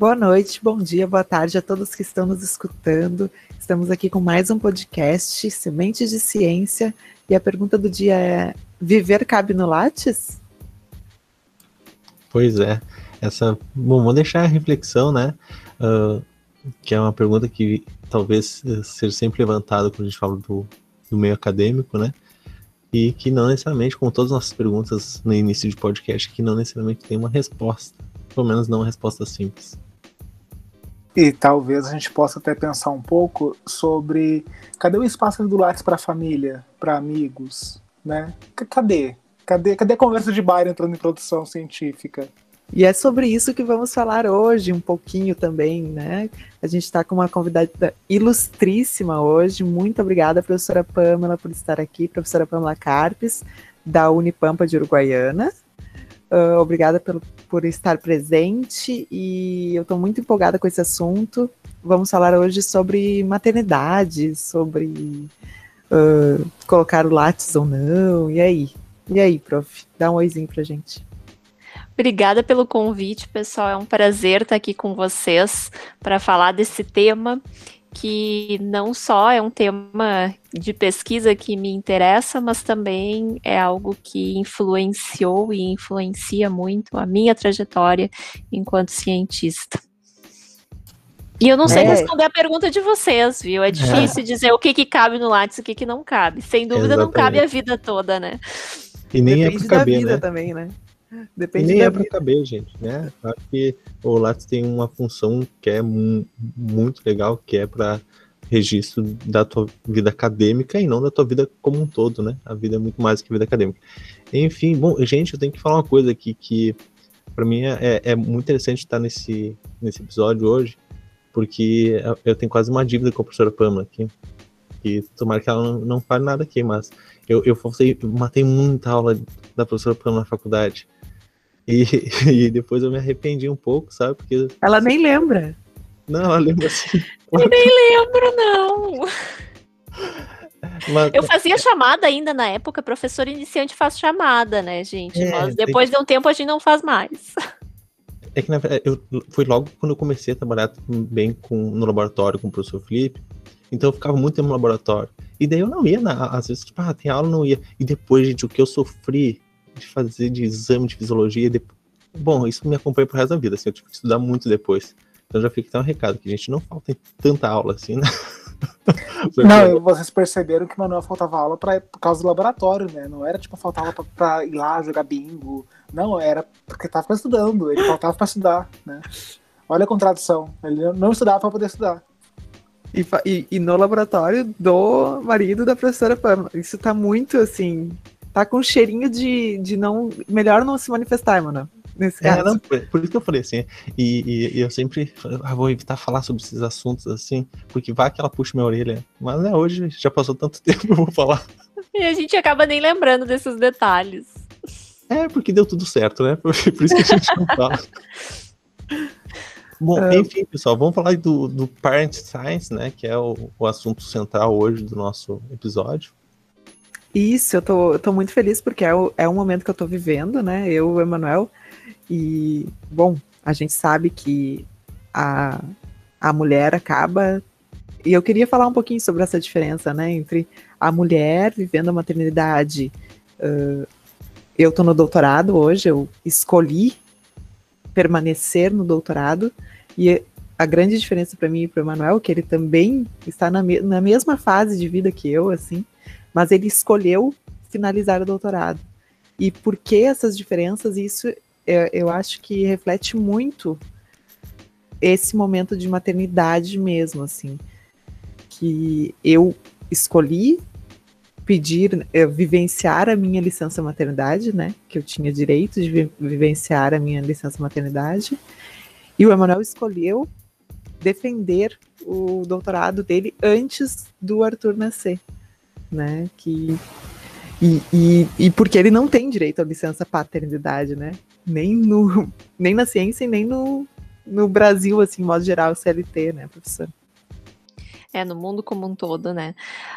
Boa noite, bom dia, boa tarde a todos que estão nos escutando. Estamos aqui com mais um podcast, Sementes de Ciência, e a pergunta do dia é: viver cabe no Lattes? Pois é, essa. Bom, vamos deixar a reflexão, né? Uh, que é uma pergunta que talvez eh, seja sempre levantada quando a gente fala do, do meio acadêmico, né? E que não necessariamente, como todas as nossas perguntas no início de podcast, que não necessariamente tem uma resposta. Pelo menos não uma resposta simples. E talvez a gente possa até pensar um pouco sobre cadê o espaço do Lattes para família, para amigos, né? Cadê? Cadê, cadê a conversa de bar entrando em produção científica? E é sobre isso que vamos falar hoje, um pouquinho também, né? A gente está com uma convidada ilustríssima hoje. Muito obrigada, professora Pamela, por estar aqui, professora Pamela Carpes, da Unipampa de Uruguaiana. Uh, obrigada pelo, por estar presente e eu estou muito empolgada com esse assunto. Vamos falar hoje sobre maternidade, sobre uh, colocar o látis ou não. E aí? E aí, prof? Dá um oizinho pra gente. Obrigada pelo convite, pessoal. É um prazer estar aqui com vocês para falar desse tema que não só é um tema de pesquisa que me interessa, mas também é algo que influenciou e influencia muito a minha trajetória enquanto cientista. E eu não sei é. responder a pergunta de vocês, viu? É difícil é. dizer o que, que cabe no Lattes e o que, que não cabe. Sem dúvida, Exatamente. não cabe a vida toda, né? E nem Depende é pra caber, vida né? também, né? Depende nem é para caber, gente, né? Claro que o Lattes tem uma função que é muito legal, que é para registro da tua vida acadêmica e não da tua vida como um todo, né? A vida é muito mais que a vida acadêmica. Enfim, bom, gente, eu tenho que falar uma coisa aqui que para mim é, é, é, muito interessante estar nesse, nesse episódio hoje, porque eu tenho quase uma dívida com a professora Pamela aqui. E tomara que ela não, não fale nada aqui, mas eu, eu matei muita aula da professora Pamela na faculdade. E, e depois eu me arrependi um pouco, sabe? Porque. Ela nem lembra. Não, ela lembra assim. Eu nem lembro, não. Mas, eu fazia chamada ainda na época, professor iniciante faz chamada, né, gente? É, Mas depois tem... de um tempo a gente não faz mais. É que na verdade, eu, foi logo quando eu comecei a trabalhar bem com, no laboratório com o professor Felipe, então eu ficava muito tempo no laboratório. E daí eu não ia, na, às vezes, tipo, ah, tem aula, não ia. E depois, gente, o que eu sofri de fazer de exame de fisiologia. De... Bom, isso me acompanha pro resto da vida, assim, eu tive que estudar muito depois. Então já fica até um recado, que a gente não falta tanta aula assim, né? não, vocês perceberam que o Manuel faltava aula pra, por causa do laboratório, né? Não era tipo faltava pra, pra ir lá jogar bingo. Não, era porque tava estudando, ele faltava pra estudar, né? Olha a contradição. Ele não estudava pra poder estudar. E, e, e, no laboratório do marido da professora Pamela. Isso tá muito assim tá com cheirinho de, de não. Melhor não se manifestar, mano. Nesse é, caso. Não, por, por, isso que eu falei assim. E, e, e eu sempre ah, vou evitar falar sobre esses assuntos assim, porque vai que ela puxa minha orelha. Mas né, hoje já passou tanto tempo, eu vou falar. E a gente acaba nem lembrando desses detalhes. É, porque deu tudo certo, né? Por, por isso que a gente não fala. Bom, é. enfim, pessoal, vamos falar do, do Parent Science, né? Que é o, o assunto central hoje do nosso episódio. Isso, eu tô, eu tô muito feliz porque é, o, é um momento que eu tô vivendo, né? Eu, o Emanuel. E, bom, a gente sabe que a, a mulher acaba. E eu queria falar um pouquinho sobre essa diferença, né? Entre a mulher vivendo a maternidade. Uh, eu tô no doutorado hoje, eu escolhi permanecer no doutorado. E a grande diferença para mim e para o Emanuel é que ele também está na, me na mesma fase de vida que eu, assim mas ele escolheu finalizar o doutorado. E por que essas diferenças? Isso eu, eu acho que reflete muito esse momento de maternidade mesmo, assim, que eu escolhi pedir, eu, eh, vivenciar a minha licença maternidade, né, que eu tinha direito de vi vivenciar a minha licença maternidade, e o Emanuel escolheu defender o doutorado dele antes do Arthur nascer né? Que e, e, e, porque ele não tem direito à licença paternidade, né? Nem, no, nem na ciência e nem no, no Brasil, assim, modo geral, CLT, né, professor? É, no mundo como um todo, né?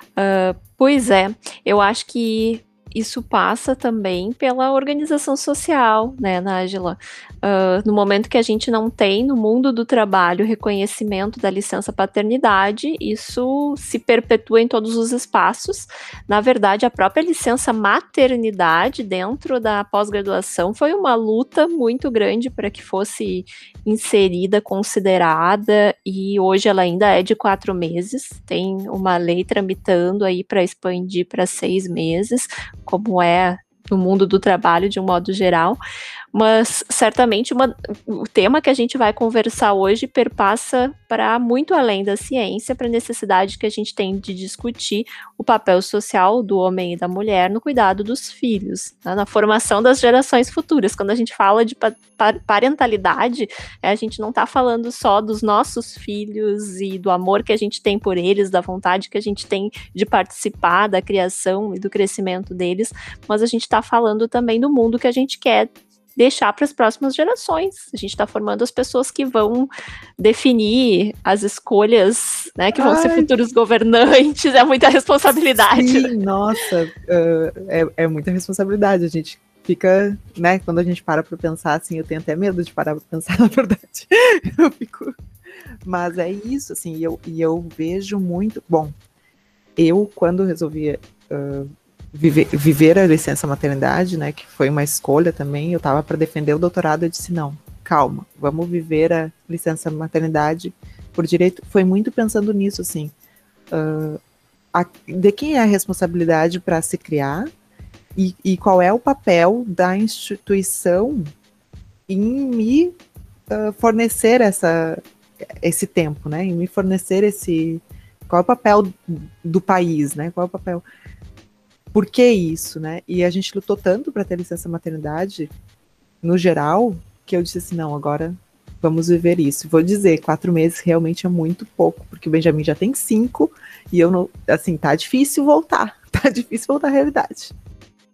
Uh, pois é, eu acho que isso passa também pela organização social, né, Nájila? Uh, no momento que a gente não tem no mundo do trabalho reconhecimento da licença paternidade, isso se perpetua em todos os espaços. Na verdade, a própria licença maternidade dentro da pós-graduação foi uma luta muito grande para que fosse inserida, considerada, e hoje ela ainda é de quatro meses. Tem uma lei tramitando aí para expandir para seis meses, como é no mundo do trabalho de um modo geral, mas certamente uma, o tema que a gente vai conversar hoje perpassa para muito além da ciência, para a necessidade que a gente tem de discutir o papel social do homem e da mulher no cuidado dos filhos, né, na formação das gerações futuras. Quando a gente fala de pa parentalidade, é, a gente não está falando só dos nossos filhos e do amor que a gente tem por eles, da vontade que a gente tem de participar da criação e do crescimento deles, mas a gente está falando também do mundo que a gente quer deixar para as próximas gerações. A gente está formando as pessoas que vão definir as escolhas, né, que vão Ai. ser futuros governantes. É muita responsabilidade. Sim, nossa, uh, é, é muita responsabilidade. A gente fica, né, quando a gente para para pensar assim, eu tenho até medo de parar para pensar, na verdade. eu fico. Mas é isso, assim, e eu, e eu vejo muito. Bom, eu, quando resolvi uh, viver, viver a licença maternidade, né, que foi uma escolha também, eu estava para defender o doutorado, eu disse não, calma, vamos viver a licença maternidade por direito. Foi muito pensando nisso, assim, uh, a, de quem é a responsabilidade para se criar e, e, qual é o papel da instituição em me uh, fornecer essa, esse tempo, né, em me fornecer esse qual é o papel do país, né? Qual é o papel? Por que isso, né? E a gente lutou tanto para ter licença maternidade, no geral, que eu disse assim, não, agora vamos viver isso. Vou dizer, quatro meses realmente é muito pouco, porque o Benjamin já tem cinco, e eu não, assim, tá difícil voltar, tá difícil voltar à realidade.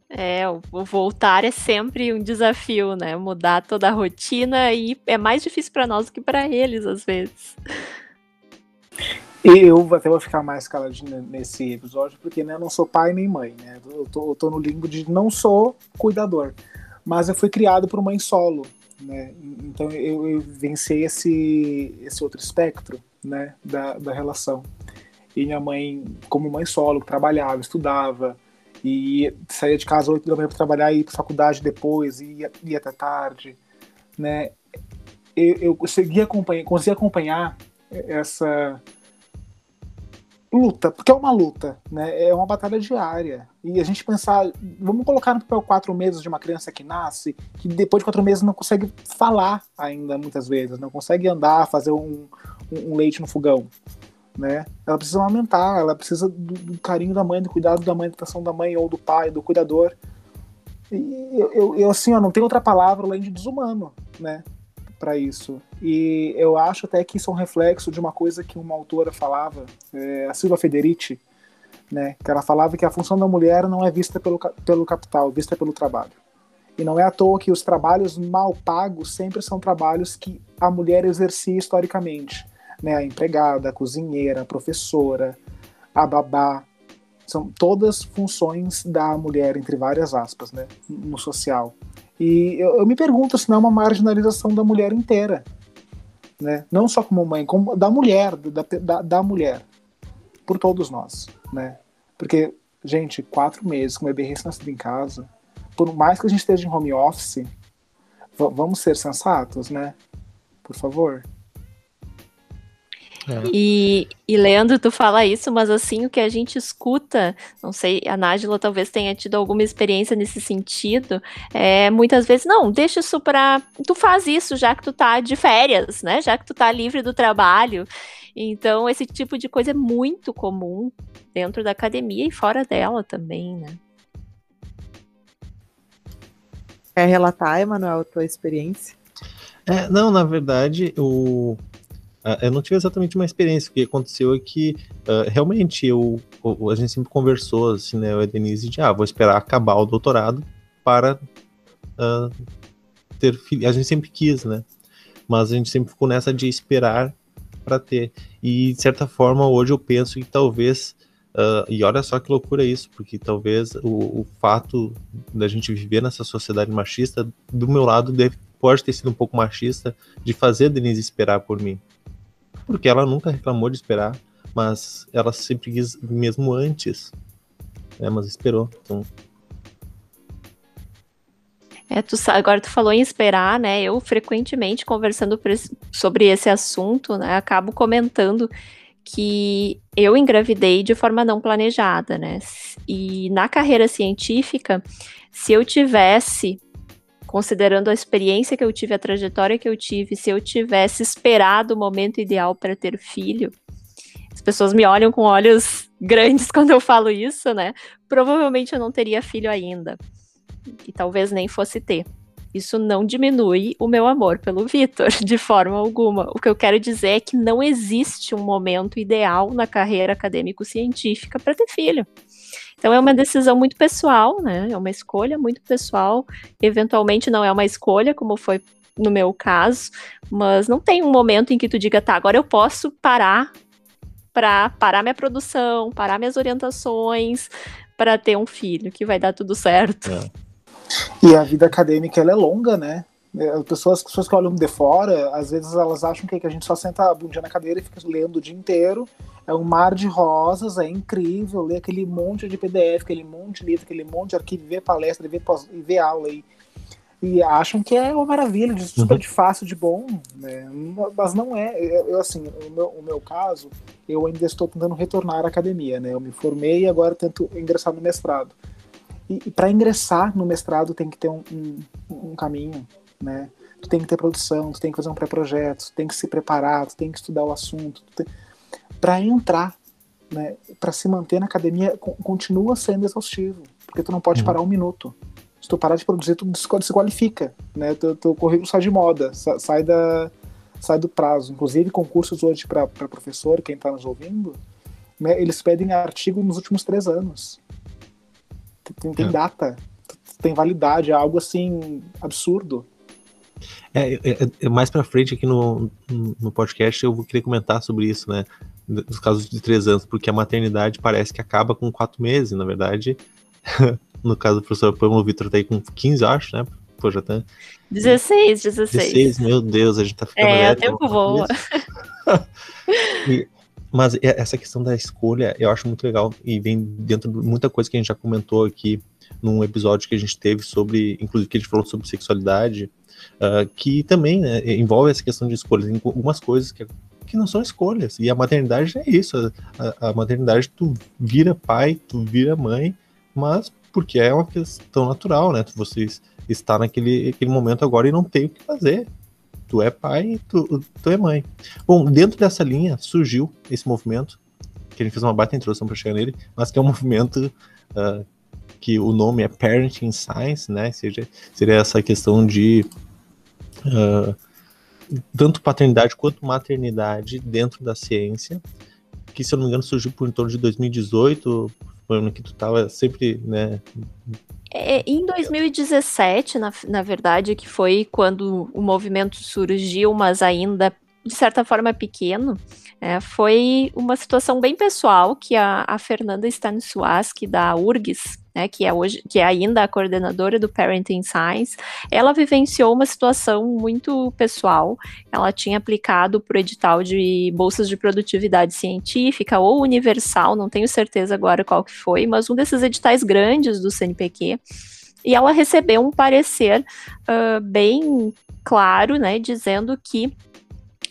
É, o voltar é sempre um desafio, né? Mudar toda a rotina e é mais difícil para nós do que para eles às vezes. Eu até vou ficar mais caladinho nesse episódio, porque né, eu não sou pai nem mãe, né? Eu tô, eu tô no limbo de não sou cuidador. Mas eu fui criado por mãe solo, né? Então eu, eu venci esse, esse outro espectro, né? Da, da relação. E minha mãe, como mãe solo, trabalhava, estudava, e saía de casa oito da manhã para trabalhar e ir para faculdade depois, e ia, ia até tarde, né? Eu, eu consegui acompanhar, consegui acompanhar essa luta, porque é uma luta, né? É uma batalha diária. E a gente pensar, vamos colocar no papel quatro meses de uma criança que nasce, que depois de quatro meses não consegue falar ainda muitas vezes, não consegue andar, fazer um, um, um leite no fogão, né? Ela precisa amamentar, ela precisa do, do, carinho da mãe, do cuidado da mãe, da atenção da mãe ou do pai, do cuidador. E eu, eu, eu assim, ó, não tem outra palavra além de desumano, né? Para isso. E eu acho até que isso é um reflexo de uma coisa que uma autora falava, é, a Silva Federici, né, que ela falava que a função da mulher não é vista pelo, pelo capital, vista pelo trabalho. E não é à toa que os trabalhos mal pagos sempre são trabalhos que a mulher exercia historicamente. Né, a empregada, a cozinheira, a professora, a babá, são todas funções da mulher, entre várias aspas, né, no social. E eu, eu, me pergunto se não é uma marginalização da mulher inteira. Né? Não só como mãe, como da mulher, da, da, da mulher. Por todos nós. Né? Porque, gente, quatro meses com o bebê recém-nascido em casa, por mais que a gente esteja em home office, vamos ser sensatos, né? Por favor. É. E, e Leandro, tu fala isso, mas assim, o que a gente escuta, não sei, a Nájila talvez tenha tido alguma experiência nesse sentido, é muitas vezes, não, deixa isso pra. Tu faz isso já que tu tá de férias, né? Já que tu tá livre do trabalho. Então, esse tipo de coisa é muito comum dentro da academia e fora dela também, né? Quer relatar, Emanuel, a tua experiência? É, não, na verdade, o, eu não tive exatamente uma experiência. O que aconteceu é que uh, realmente eu, a gente sempre conversou, assim, né? Eu e Denise, de ah, vou esperar acabar o doutorado para uh, ter filho. A gente sempre quis, né? Mas a gente sempre ficou nessa de esperar para ter. E de certa forma, hoje eu penso que talvez Uh, e olha só que loucura isso, porque talvez o, o, fato da gente viver nessa sociedade machista, do meu lado, deve, pode ter sido um pouco machista de fazer a Denise esperar por mim. Porque ela nunca reclamou de esperar, mas ela sempre quis mesmo antes. Né, mas esperou. Então, é, tu, agora tu falou em esperar, né? Eu frequentemente conversando sobre esse assunto, né? Acabo comentando que eu engravidei de forma não planejada, né? E na carreira científica, se eu tivesse, considerando a experiência que eu tive, a trajetória que eu tive, se eu tivesse esperado o momento ideal para ter filho, as pessoas me olham com olhos grandes quando eu falo isso, né? Provavelmente eu não teria filho ainda e talvez nem fosse ter. Isso não diminui o meu amor pelo Vitor, de forma alguma. O que eu quero dizer é que não existe um momento ideal na carreira acadêmico-científica para ter filho. Então é uma decisão muito pessoal, né? É uma escolha muito pessoal. Eventualmente não é uma escolha, como foi no meu caso, mas não tem um momento em que tu diga, tá, agora eu posso parar para parar minha produção, parar minhas orientações para ter um filho, que vai dar tudo certo. É. E a vida acadêmica ela é longa, né? É, as pessoas, as pessoas que olham de fora, às vezes elas acham que a gente só senta a bundinha na cadeira e fica lendo o dia inteiro. É um mar de rosas, é incrível ler aquele monte de PDF, aquele monte de livro, aquele monte de arquivo, ver palestra, ver, e ver aula aí. E acham que é uma maravilha, de super uhum. de fácil, de bom, né? Mas não é. Eu, assim, o meu, o meu caso, eu ainda estou tentando retornar à academia, né? Eu me formei e agora tento ingressar no mestrado. E, e para ingressar no mestrado tem que ter um, um, um, caminho, né? Tu tem que ter produção, tu tem que fazer um pré-projeto, tu tem que se preparar, tu tem que estudar o assunto. Tem... Para entrar, né? Para se manter na academia, continua sendo exaustivo, porque tu não pode uhum. parar um minuto. Se tu parar de produzir, tu desqualifica, né? Teu, teu currículo sai de moda, sai da sai do prazo. Inclusive concursos hoje para professor, quem está nos ouvindo, né? Eles pedem artigo nos últimos três anos tem, tem é. data, tem validade, é algo assim absurdo. É, é, é mais para frente aqui no, no podcast eu vou querer comentar sobre isso, né? Nos casos de três anos, porque a maternidade parece que acaba com quatro meses, na verdade. no caso do professor Pamela, o Vitor tá aí com 15, acho, né? Pô, já tá. 16, 16. 16, meu Deus, a gente tá ficando. É, o tempo voa. e, mas essa questão da escolha eu acho muito legal e vem dentro de muita coisa que a gente já comentou aqui num episódio que a gente teve sobre, inclusive que a gente falou sobre sexualidade, uh, que também né, envolve essa questão de escolhas. Tem algumas coisas que, que não são escolhas. E a maternidade é isso. A, a maternidade, tu vira pai, tu vira mãe, mas porque é uma questão natural, né? Você está naquele aquele momento agora e não tem o que fazer tu é pai tu, tu é mãe. Bom, dentro dessa linha surgiu esse movimento, que a gente fez uma baita introdução para chegar nele, mas que é um movimento uh, que o nome é Parenting Science, né? Seja, seria essa questão de uh, tanto paternidade quanto maternidade dentro da ciência, que se eu não me engano surgiu por em torno de 2018, foi ano que tu estava sempre, né, é, em 2017, na, na verdade, que foi quando o movimento surgiu, mas ainda de certa forma pequeno, é, foi uma situação bem pessoal que a, a Fernanda Stanisłaski da URGS, né, que é hoje, que é ainda a coordenadora do Parenting Science, ela vivenciou uma situação muito pessoal. Ela tinha aplicado para o edital de bolsas de produtividade científica ou universal, não tenho certeza agora qual que foi, mas um desses editais grandes do CNPq. E ela recebeu um parecer uh, bem claro, né, dizendo que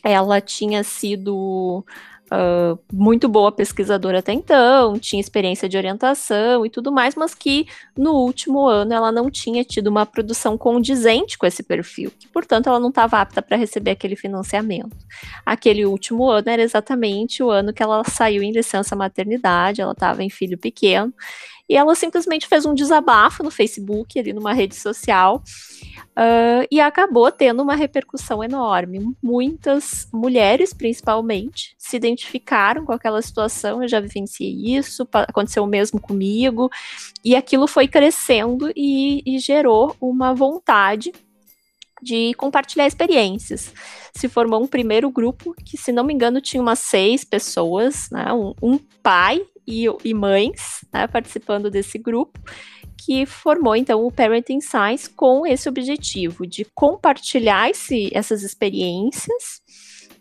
ela tinha sido uh, muito boa pesquisadora até então, tinha experiência de orientação e tudo mais, mas que no último ano ela não tinha tido uma produção condizente com esse perfil, que portanto ela não estava apta para receber aquele financiamento. Aquele último ano era exatamente o ano que ela saiu em licença maternidade, ela estava em filho pequeno, e ela simplesmente fez um desabafo no Facebook, ali numa rede social, Uh, e acabou tendo uma repercussão enorme. Muitas mulheres, principalmente, se identificaram com aquela situação. Eu já vivenciei isso, aconteceu o mesmo comigo, e aquilo foi crescendo e, e gerou uma vontade de compartilhar experiências. Se formou um primeiro grupo que, se não me engano, tinha umas seis pessoas, né? um, um pai e, e mães né, participando desse grupo, que formou então o Parenting Science com esse objetivo de compartilhar esse, essas experiências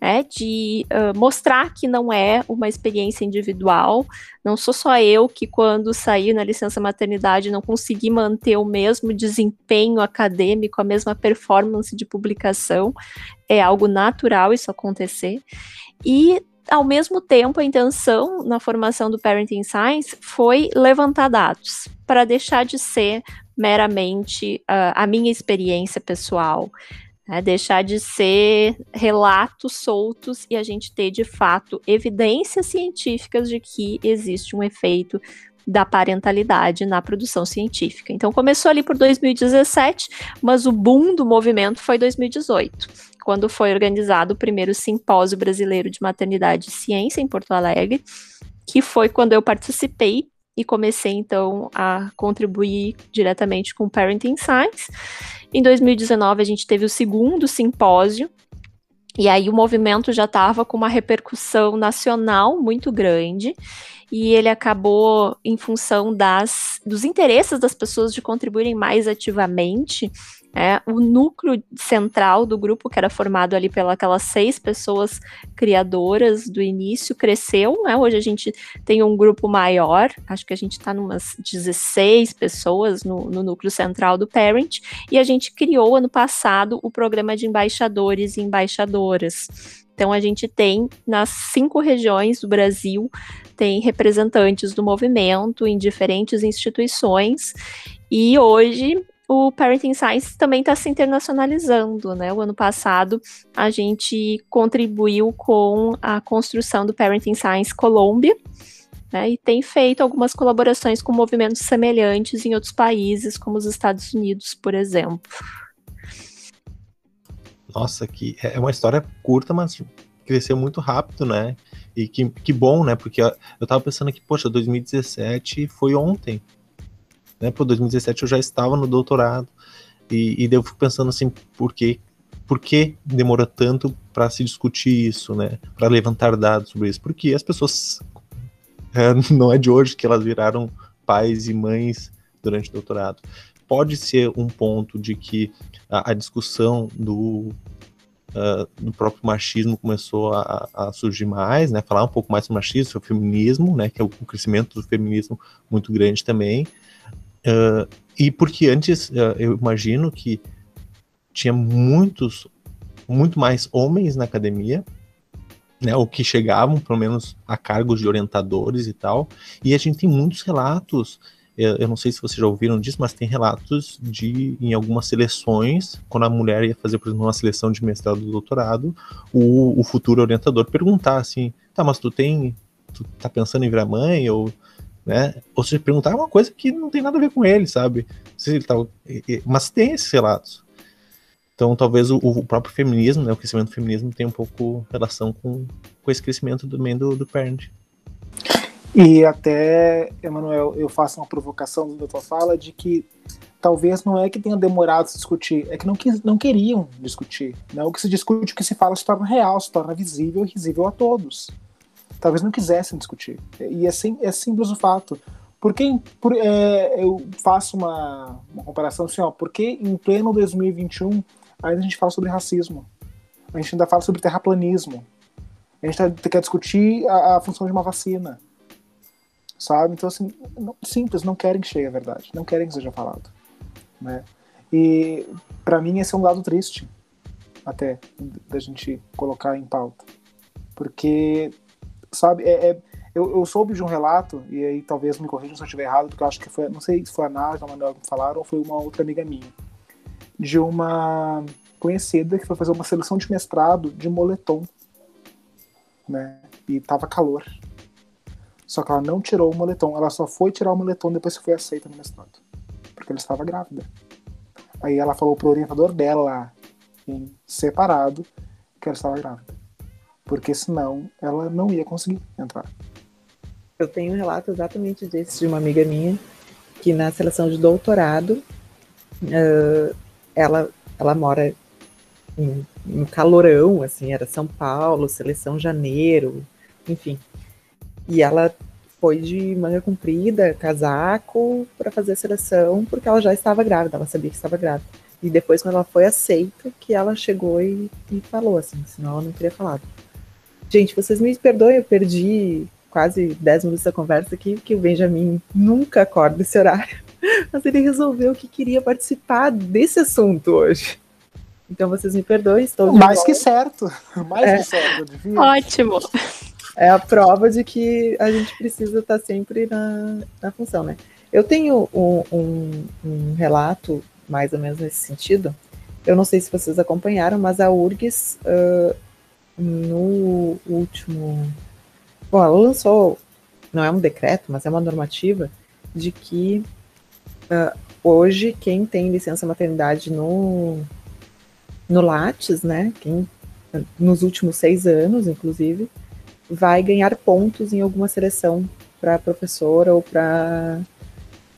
né, de uh, mostrar que não é uma experiência individual, não sou só eu que, quando saí na licença maternidade, não consegui manter o mesmo desempenho acadêmico, a mesma performance de publicação, é algo natural isso acontecer. E ao mesmo tempo, a intenção na formação do Parenting Science foi levantar dados, para deixar de ser meramente uh, a minha experiência pessoal, é deixar de ser relatos soltos e a gente ter de fato evidências científicas de que existe um efeito da parentalidade na produção científica. Então começou ali por 2017, mas o boom do movimento foi 2018, quando foi organizado o primeiro simpósio brasileiro de maternidade e ciência em Porto Alegre, que foi quando eu participei e comecei então a contribuir diretamente com Parenting Science. Em 2019, a gente teve o segundo simpósio, e aí o movimento já estava com uma repercussão nacional muito grande, e ele acabou, em função das, dos interesses das pessoas de contribuírem mais ativamente, é, o núcleo central do grupo, que era formado ali pelas seis pessoas criadoras do início, cresceu. Né? Hoje a gente tem um grupo maior, acho que a gente está umas 16 pessoas no, no núcleo central do Parent, e a gente criou ano passado o programa de embaixadores e embaixadoras. Então a gente tem nas cinco regiões do Brasil tem representantes do movimento em diferentes instituições e hoje o Parenting Science também está se internacionalizando, né? O ano passado a gente contribuiu com a construção do Parenting Science Colômbia, né? E tem feito algumas colaborações com movimentos semelhantes em outros países, como os Estados Unidos, por exemplo. Nossa, que é uma história curta, mas cresceu muito rápido, né? E que, que bom, né? Porque eu tava pensando que, poxa, 2017 foi ontem né? Por 2017 eu já estava no doutorado e, e eu fico pensando assim, por que, por que demora tanto para se discutir isso, né? Para levantar dados sobre isso? Porque as pessoas é, não é de hoje que elas viraram pais e mães durante o doutorado. Pode ser um ponto de que a, a discussão do, uh, do próprio machismo começou a, a, surgir mais, né? Falar um pouco mais sobre machismo, sobre feminismo, né? Que é o, o crescimento do feminismo muito grande também. Uh, e porque antes uh, eu imagino que tinha muitos, muito mais homens na academia, né, ou que chegavam pelo menos a cargos de orientadores e tal. E a gente tem muitos relatos. Eu, eu não sei se vocês já ouviram disso, mas tem relatos de em algumas seleções, quando a mulher ia fazer, por exemplo, uma seleção de mestrado ou doutorado, o, o futuro orientador perguntar assim: tá, mas tu tem, tu tá pensando em virar mãe ou né? Ou seja, perguntar uma coisa que não tem nada a ver com ele, sabe? Se ele tá, mas tem esses relatos. Então, talvez o, o, próprio feminismo, né, o crescimento do feminismo, tenha um pouco relação com, com esse crescimento também do, do Parent. E até, Emanuel, eu faço uma provocação da tua fala de que talvez não é que tenha demorado se discutir, é que não, quis, não queriam discutir. Né? O que se discute, o que se fala se torna real, se torna visível e visível a todos talvez não quisessem discutir. E é, sim, é simples o fato. Porque por, é, eu faço uma, uma comparação assim, ó, porque em pleno 2021 ainda a gente fala sobre racismo, a gente ainda fala sobre terraplanismo, a gente tá, quer discutir a, a, função de uma vacina, sabe? Então, assim, não, simples, não querem que chegue a verdade, não querem que seja falado, né? E para mim esse é um lado triste, até, da gente colocar em pauta, porque sabe? É, é, eu, eu, soube de um relato, e aí talvez me corrijam se eu estiver errado, porque eu acho que foi, não sei se foi a Nádia a Manuel que falaram, ou foi uma outra amiga minha, de uma conhecida que foi fazer uma seleção de mestrado de moletom, né? E tava calor. Só que ela não tirou o moletom, ela só foi tirar o moletom depois que foi aceita no mestrado. Porque ela estava grávida. Aí ela falou pro orientador dela, em separado, que ela estava grávida porque senão ela não ia conseguir entrar. Eu tenho um relato exatamente desse de uma amiga minha, que na seleção de doutorado, uh, ela, ela mora em, calorão, assim, era São Paulo, seleção janeiro, enfim. E ela foi de manga comprida, casaco, para fazer a seleção, porque ela já estava grávida, ela sabia que estava grávida. E depois, quando ela foi aceita, que ela chegou e, e falou assim, senão ela não teria falado. Gente, vocês me perdoem, eu perdi quase 10 minutos da conversa aqui, que o Benjamin nunca acorda esse horário. Mas ele resolveu que queria participar desse assunto hoje. Então vocês me perdoem, estou Mais que certo. Mais é. que certo. Ótimo. É a prova de que a gente precisa estar sempre na, na função, né? Eu tenho um, um, um relato mais ou menos nesse sentido. Eu não sei se vocês acompanharam, mas a URGS, uh, no último. Bom, ela lançou, não é um decreto, mas é uma normativa, de que uh, hoje quem tem licença maternidade no, no Lattes, né, quem, nos últimos seis anos, inclusive, vai ganhar pontos em alguma seleção para professora ou para.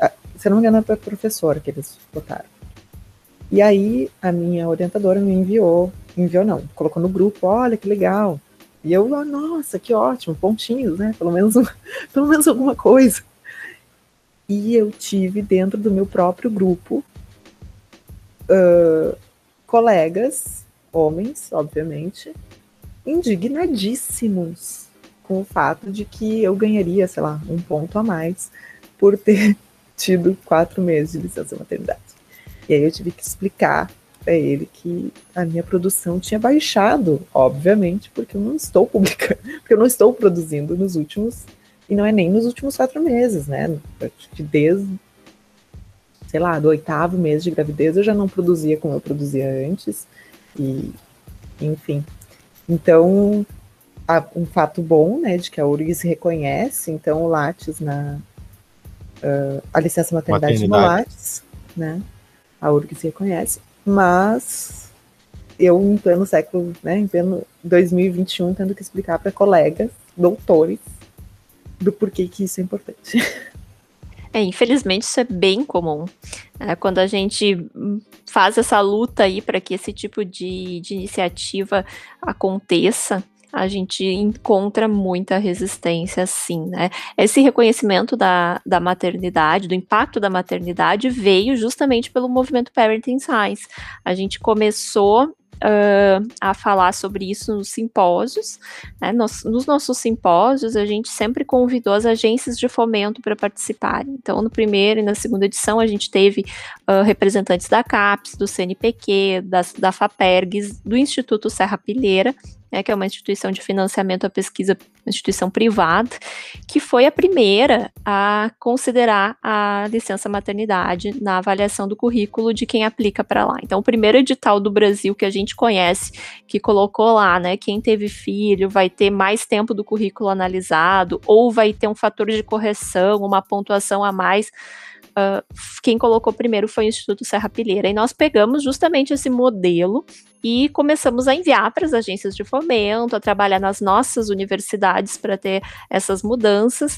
Uh, se não me engano, é para professora que eles botaram. E aí a minha orientadora me enviou, enviou não, colocou no grupo, olha que legal. E eu, oh, nossa, que ótimo, pontinhos, né? Pelo menos, pelo menos alguma coisa. E eu tive dentro do meu próprio grupo uh, colegas, homens, obviamente, indignadíssimos com o fato de que eu ganharia, sei lá, um ponto a mais por ter tido quatro meses de licença maternidade. E aí eu tive que explicar para ele que a minha produção tinha baixado, obviamente, porque eu não estou publicando, porque eu não estou produzindo nos últimos, e não é nem nos últimos quatro meses, né? Desde, sei lá, do oitavo mês de gravidez eu já não produzia como eu produzia antes, e enfim. Então, um fato bom, né, de que a URGS reconhece, então, o Lattes na. Uh, a licença maternidade, maternidade. no Lattes, né? a URGS reconhece, mas eu, em pleno século, né, em pleno 2021, tendo que explicar para colegas, doutores, do porquê que isso é importante. É, infelizmente isso é bem comum. É, quando a gente faz essa luta aí para que esse tipo de, de iniciativa aconteça, a gente encontra muita resistência, sim, né? Esse reconhecimento da, da maternidade, do impacto da maternidade, veio justamente pelo movimento Parenting Science. A gente começou Uh, a falar sobre isso nos simpósios. Né? Nos, nos, nossos simpósios, a gente sempre convidou as agências de fomento para participarem. Então, no primeiro e na segunda edição, a gente teve uh, representantes da CAPES, do CNPq, da, da FAPERGS, do Instituto Serra Pilheira, né, que é uma instituição de financiamento à pesquisa, uma instituição privada, que foi a primeira a considerar a licença maternidade na avaliação do currículo de quem aplica para lá. Então, o primeiro edital do Brasil que a gente conhece, que colocou lá, né, quem teve filho vai ter mais tempo do currículo analisado, ou vai ter um fator de correção, uma pontuação a mais Uh, quem colocou primeiro foi o Instituto Serra Pilheira. E nós pegamos justamente esse modelo e começamos a enviar para as agências de fomento, a trabalhar nas nossas universidades para ter essas mudanças.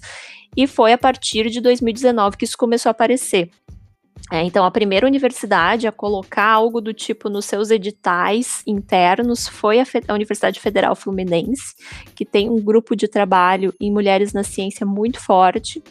E foi a partir de 2019 que isso começou a aparecer. É, então, a primeira universidade a colocar algo do tipo nos seus editais internos foi a, Fe a, Universidade Federal Fluminense, que tem um grupo de trabalho em mulheres na ciência muito forte.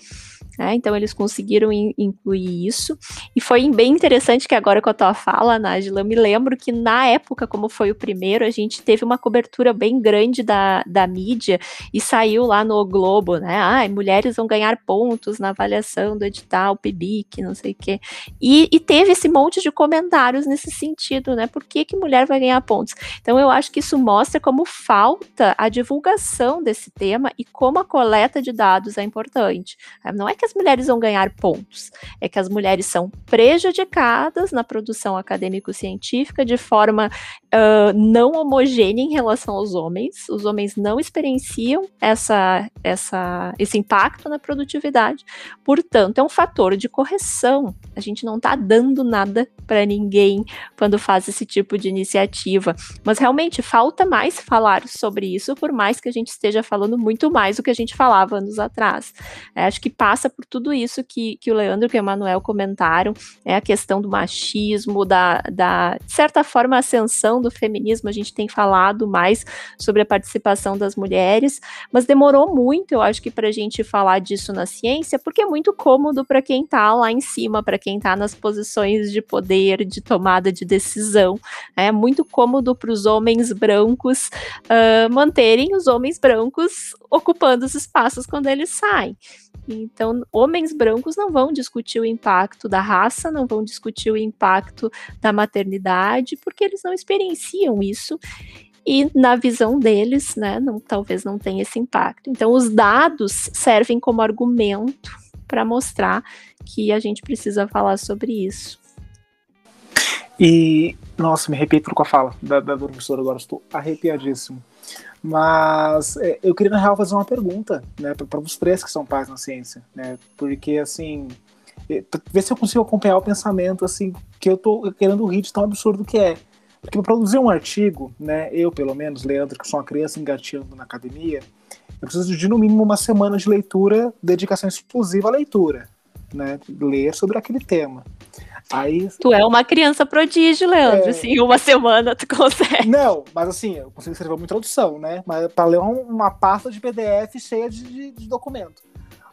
Né? Então eles conseguiram in, incluir isso. E foi bem interessante que agora com a tua fala, Nájila, eu me lembro que na época, como foi o primeiro, a gente teve uma cobertura bem grande da, da mídia e saiu lá no Globo, né? Ah, mulheres vão ganhar pontos na avaliação do edital PIBIC, não sei o quê. E, e teve esse monte de comentários nesse sentido, né? Por que, que mulher vai ganhar pontos? Então eu acho que isso mostra como falta a divulgação desse tema e como a coleta de dados é importante. Não é que as mulheres vão ganhar pontos, é que as mulheres são prejudicadas na produção acadêmico-científica de forma uh, não homogênea em relação aos homens. Os homens não experienciam essa, essa, esse impacto na produtividade, portanto, é um fator de correção. A gente não está dando nada para ninguém quando faz esse tipo de iniciativa, mas realmente falta mais falar sobre isso, por mais que a gente esteja falando muito mais do que a gente falava anos atrás. É, acho que passa por tudo isso que, que o Leandro e o Emanuel comentaram, é a questão do machismo, da, da, de certa forma, ascensão do feminismo. A gente tem falado mais sobre a participação das mulheres, mas demorou muito, eu acho que, para a gente falar disso na ciência, porque é muito cômodo para quem está lá em cima, para quem está nas posições de poder, de tomada de decisão. É muito cômodo para os homens brancos uh, manterem os homens brancos ocupando os espaços quando eles saem. Então, homens brancos não vão discutir o impacto da raça, não vão discutir o impacto da maternidade, porque eles não experienciam isso e na visão deles, né, não, talvez não tenha esse impacto. Então, os dados servem como argumento para mostrar que a gente precisa falar sobre isso. E, nossa, me arrepiei com a fala da, da professora agora, estou arrepiadíssimo. Mas é, eu queria, na real, fazer uma pergunta, né, para os três que são pais na ciência, né, porque, assim, é, ver se eu consigo acompanhar o pensamento, assim, que eu tô querendo rir de tão absurdo que é. Porque para produzir um artigo, né, eu, pelo menos, Leandro, que sou uma criança engateando na academia, eu preciso de, no mínimo, uma semana de leitura, dedicação exclusiva à leitura, né, ler sobre aquele tema. Aí, tu é uma criança prodígio, Leandro. É... Assim, uma semana tu consegue. Não, mas assim, eu consigo escrever uma introdução, né? Mas para ler uma pasta de PDF cheia de, de, de, documento.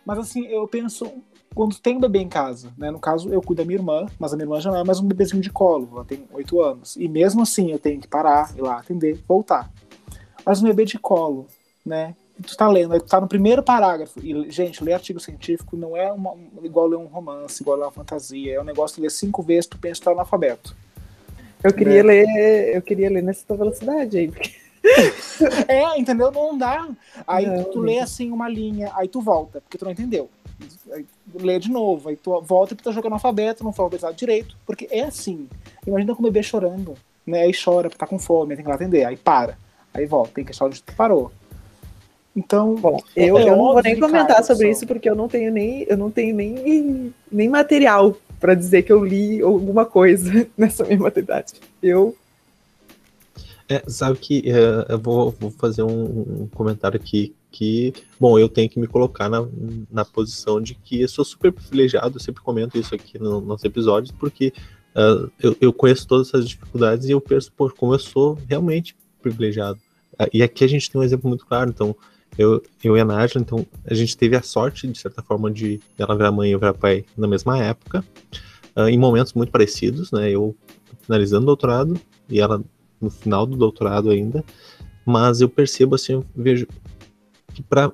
Mas assim, eu penso, quando tem um bebê em casa, né? No caso, eu cuido da minha irmã, mas a minha irmã já não é mais um bebezinho de colo, ela tem oito anos. E mesmo assim, eu tenho que parar, ir lá atender, voltar. Mas um bebê de colo, né? Tu tá lendo, aí tu tá no primeiro parágrafo. E, gente, ler artigo científico não é uma, igual ler um romance, igual ler uma fantasia. É um negócio de ler cinco vezes, tu pensa que tá analfabeto. Eu queria né? ler, eu queria ler nessa tua velocidade aí. é, entendeu? Não dá. Aí não, tu, tu lê assim uma linha, aí tu volta, porque tu não entendeu. Aí, lê de novo, aí tu volta e tu tá jogando alfabeto, não foi alfabetizado direito. Porque é assim. Imagina com o bebê chorando, né? Aí chora, porque tá com fome, tem que lá atender, aí para. Aí volta, tem que achar onde tu parou. Então, bom, eu, é eu não vou nem comentar sobre isso porque eu não tenho nem eu não tenho nem, nem material para dizer que eu li alguma coisa nessa minha maternidade. Eu é, sabe que uh, eu vou, vou fazer um, um, comentário aqui que, bom, eu tenho que me colocar na, na posição de que eu sou super privilegiado, eu sempre comento isso aqui no, nos episódios, porque uh, eu, eu, conheço todas essas dificuldades e eu penso, pô, como eu sou realmente privilegiado. Uh, e aqui a gente tem um exemplo muito claro, então, eu, eu e a Nájila, então, a gente teve a sorte, de certa forma, de ela virar mãe e eu virar pai na mesma época, uh, em momentos muito parecidos, né? Eu finalizando o doutorado e ela no final do doutorado ainda, mas eu percebo, assim, eu vejo que para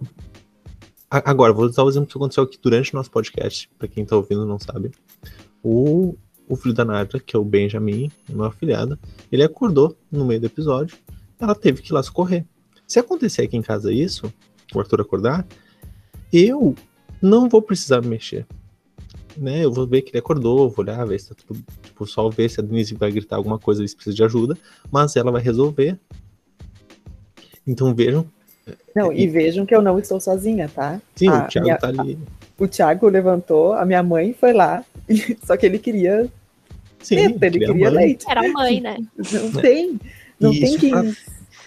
Agora, vou usar o exemplo que aconteceu aqui durante o nosso podcast, para quem tá ouvindo não sabe. O, o filho da Nádia, que é o Benjamin, meu afilhado, ele acordou no meio do episódio, ela teve que ir lá socorrer. Se acontecer aqui em casa isso, o Arthur acordar, eu não vou precisar me mexer. Né? Eu vou ver que ele acordou, vou olhar, ver se tá tudo. Tipo, só ver se a Denise vai gritar alguma coisa, se precisa de ajuda, mas ela vai resolver. Então vejam. Não, é, e vejam que eu não estou sozinha, tá? Sim, a, o Thiago minha, tá ali. A, o Thiago levantou, a minha mãe foi lá, só que ele queria. Sim, teta, ele queria leite. Era a mãe, né? Não tem. Não e tem que.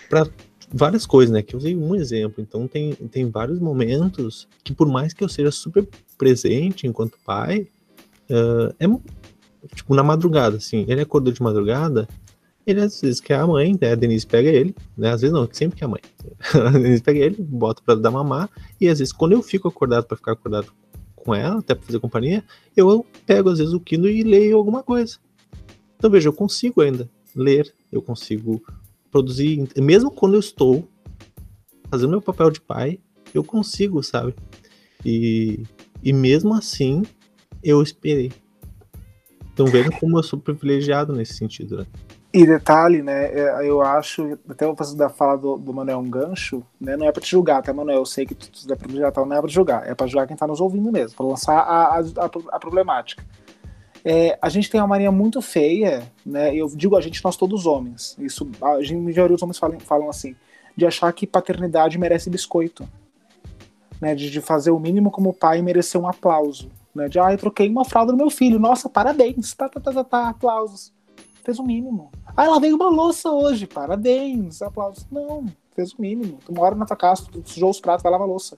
Pra, pra várias coisas, né? Que eu usei um exemplo. Então tem, tem vários momentos que, por mais que eu seja super presente enquanto pai, uh, é tipo na madrugada, assim. Ele acordou de madrugada, ele às vezes quer a mãe, né? A Denise pega ele, né? Às vezes não, sempre quer a mãe. a Denise pega ele, bota pra dar mamar, e às vezes quando eu fico acordado para ficar acordado com ela, até pra fazer companhia, eu pego às vezes o Kindle e leio alguma coisa. Então veja, eu consigo ainda ler, eu consigo produzir, mesmo quando eu estou fazendo meu papel de pai, eu consigo, sabe? E, e mesmo assim, eu esperei. Então veja como eu sou privilegiado nesse sentido, né? E detalhe, né, é, eu acho, até vou fazer da fala do, do Manuel um gancho, né, não é pra te julgar, tá, Manuel? Eu sei que tu, tu é privilegiado, não é pra te julgar, é pra julgar quem tá nos ouvindo mesmo, pra lançar a, a, a problemática. É, a gente tem uma mania muito feia, né? Eu digo a gente, nós todos homens. Isso, a maioria dos homens falam, falam assim, de achar que paternidade merece biscoito, né? De, de fazer o mínimo como pai e merecer um aplauso, né? De ah, eu troquei uma fralda do meu filho, nossa, parabéns, tá, tá, tá, tá, tá aplausos. Fez o mínimo. Ah, ela veio uma louça hoje, parabéns, aplausos. Não, fez o mínimo. Tu mora na tua casa, tu sujou os pratos, vai lavar a louça,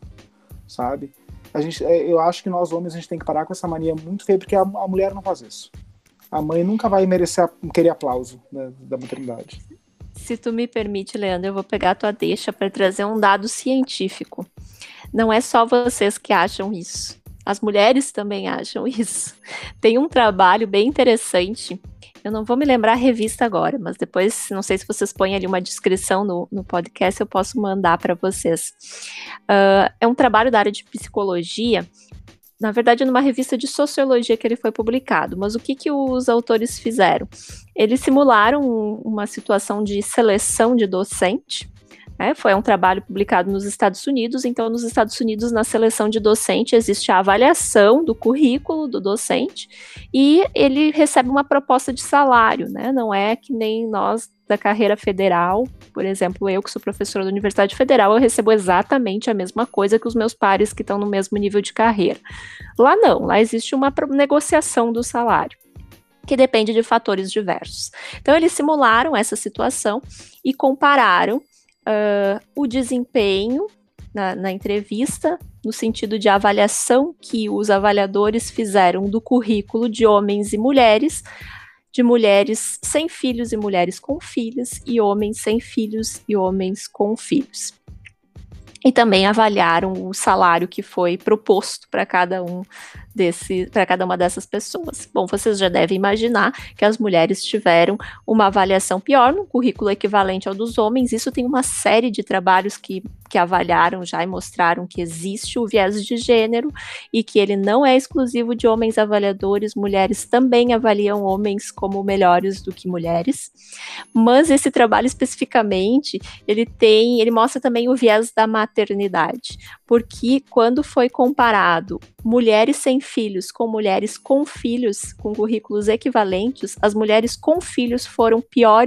sabe? A gente, é, eu acho que nós homens a gente tem que parar com essa mania muito feia, porque a, a mulher não faz isso. A mãe nunca vai merecer querer aplauso né, da maternidade. Se tu me permite, Leandro, eu vou pegar a tua deixa para trazer um dado científico. Não é só vocês que acham isso. As mulheres também acham isso. Tem um trabalho bem interessante. Eu não vou me lembrar a revista agora, mas depois, não sei se vocês põem ali uma descrição no, no podcast, eu posso mandar para vocês. Uh, é um trabalho da área de psicologia na verdade, numa revista de sociologia que ele foi publicado. Mas o que, que os autores fizeram? Eles simularam uma situação de seleção de docente é, foi um trabalho publicado nos Estados Unidos, então nos Estados Unidos, na seleção de docente, existe a avaliação do currículo do docente e ele recebe uma proposta de salário, né? Não é que nem nós da carreira federal, por exemplo, eu que sou professora da Universidade Federal, eu recebo exatamente a mesma coisa que os meus pares que estão no mesmo nível de carreira. Lá não, lá existe uma negociação do salário que depende de fatores diversos. Então, eles simularam essa situação e compararam uh, o desempenho na, na, entrevista, no sentido de avaliação que os avaliadores fizeram do currículo de homens e mulheres, de mulheres sem filhos e mulheres com filhos, e homens sem filhos e homens com filhos e também avaliaram o salário que foi proposto para cada um desse, para cada uma dessas pessoas. Bom, vocês já devem imaginar que as mulheres tiveram uma avaliação pior no currículo equivalente ao dos homens. Isso tem uma série de trabalhos que, que avaliaram já e mostraram que existe o viés de gênero e que ele não é exclusivo de homens avaliadores, mulheres também avaliam homens como melhores do que mulheres. Mas esse trabalho especificamente, ele tem, ele mostra também o viés da maternidade, porque quando foi comparado mulheres sem filhos com mulheres com filhos, com currículos equivalentes, as mulheres com filhos foram pior,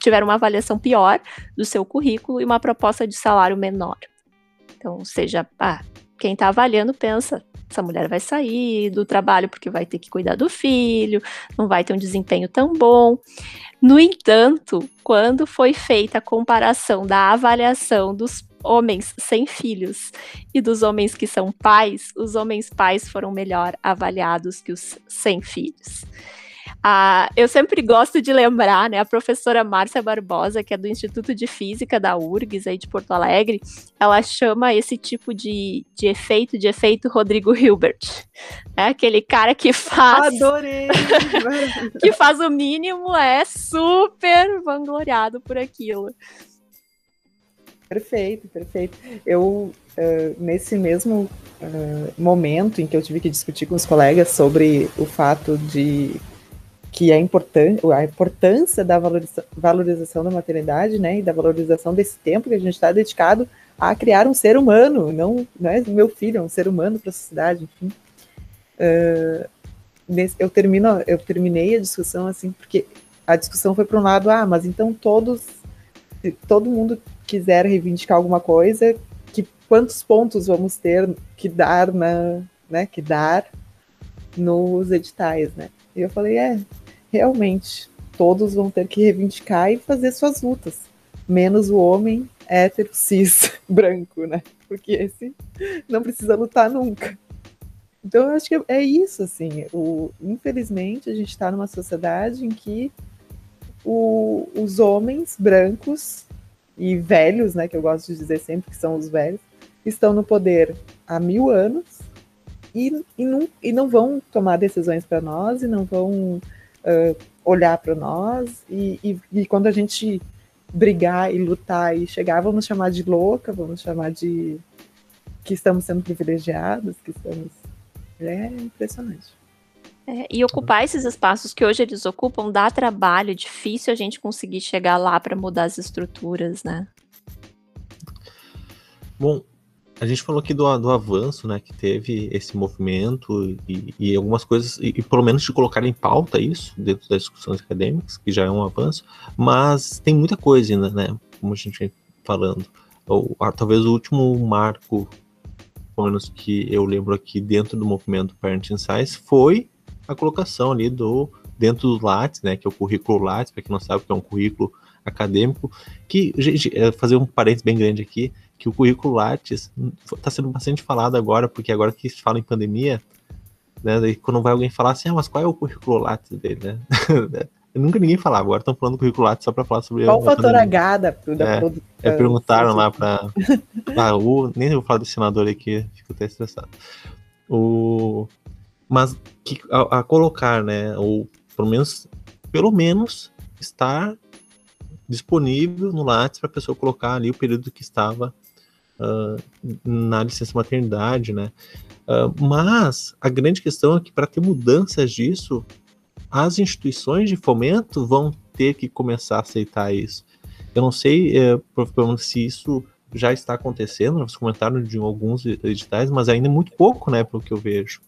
tiveram uma avaliação pior do seu currículo e uma proposta de salário menor. Então, seja, ah, quem está avaliando pensa, essa mulher vai sair do trabalho porque vai ter que cuidar do filho, não vai ter um desempenho tão bom. No entanto, quando foi feita a comparação da avaliação dos homens sem filhos e dos homens que são pais, os homens pais foram melhor avaliados que os sem filhos. Ah, eu sempre gosto de lembrar, né, a professora Márcia Barbosa, que é do Instituto de Física da URGS, aí de Porto Alegre, ela chama esse tipo de, de efeito de efeito Rodrigo Hilbert. É aquele cara que faz. Adorei! que faz o mínimo, é super vangloriado por aquilo. Perfeito, perfeito. Eu, uh, nesse mesmo uh, momento em que eu tive que discutir com os colegas sobre o fato de que é importante, a importância da valoriza valorização da maternidade, né, e da valorização desse tempo que a gente está dedicado a criar um ser humano, não, não é meu filho, é um ser humano para a sociedade, enfim. Uh, nesse, eu termino, eu terminei a discussão assim porque a discussão foi para um lado, ah, mas então todos, todo mundo quiser reivindicar alguma coisa, que quantos pontos vamos ter que dar na, né, que dar nos editais, né? E eu falei, é, realmente, todos vão ter que reivindicar e fazer suas lutas, menos o homem hétero cis branco, né? Porque esse não precisa lutar nunca. Então eu acho que é isso, assim. O, infelizmente, a gente está numa sociedade em que o, os homens brancos e velhos, né, que eu gosto de dizer sempre que são os velhos, estão no poder há mil anos e, e, não, e não vão tomar decisões para nós e não vão uh, olhar para nós. E, e, e, quando a gente brigar e lutar e chegar, vamos chamar de louca, vamos chamar de que estamos sendo privilegiados, que estamos. É impressionante. É, e ocupar esses espaços que hoje eles ocupam dá trabalho, difícil a gente conseguir chegar lá para mudar as estruturas, né? Bom, a gente falou aqui do, do avanço, né, que teve esse movimento e, e algumas coisas, e, e, pelo menos de colocar em pauta isso dentro das discussões acadêmicas, que já é um avanço, mas tem muita coisa ainda, né, como a gente vem falando. Ou, talvez o último marco, pelo menos que eu lembro aqui dentro do movimento Parenting Science, foi a colocação ali do dentro do Lattes, né, que é o currículo Lattes, para quem não sabe, que é um currículo acadêmico, que, gente, é, fazer um parênteses bem grande aqui, que o currículo Lattes está sendo bastante falado agora, porque agora que se fala em pandemia, né, daí quando vai alguém falar assim, ah, mas qual é o currículo Lattes dele, né? Nunca ninguém falava, agora estão falando do currículo Lattes só para falar sobre Qual o fator H da, da é, é, perguntaram lá para ah, o nem vou falar do senador aqui, fico até estressado. O mas que, a, a, colocar, né, ou pelo menos pelo menos estar disponível no Lattes para a pessoa colocar ali o período que estava uh, na licença maternidade, né? Uh, mas a grande questão é que para ter mudanças disso, as instituições de fomento vão ter que começar a aceitar isso. Eu não sei, é, se isso já está acontecendo, nós comentaram de alguns editais, mas ainda é muito pouco, né, pelo que eu vejo.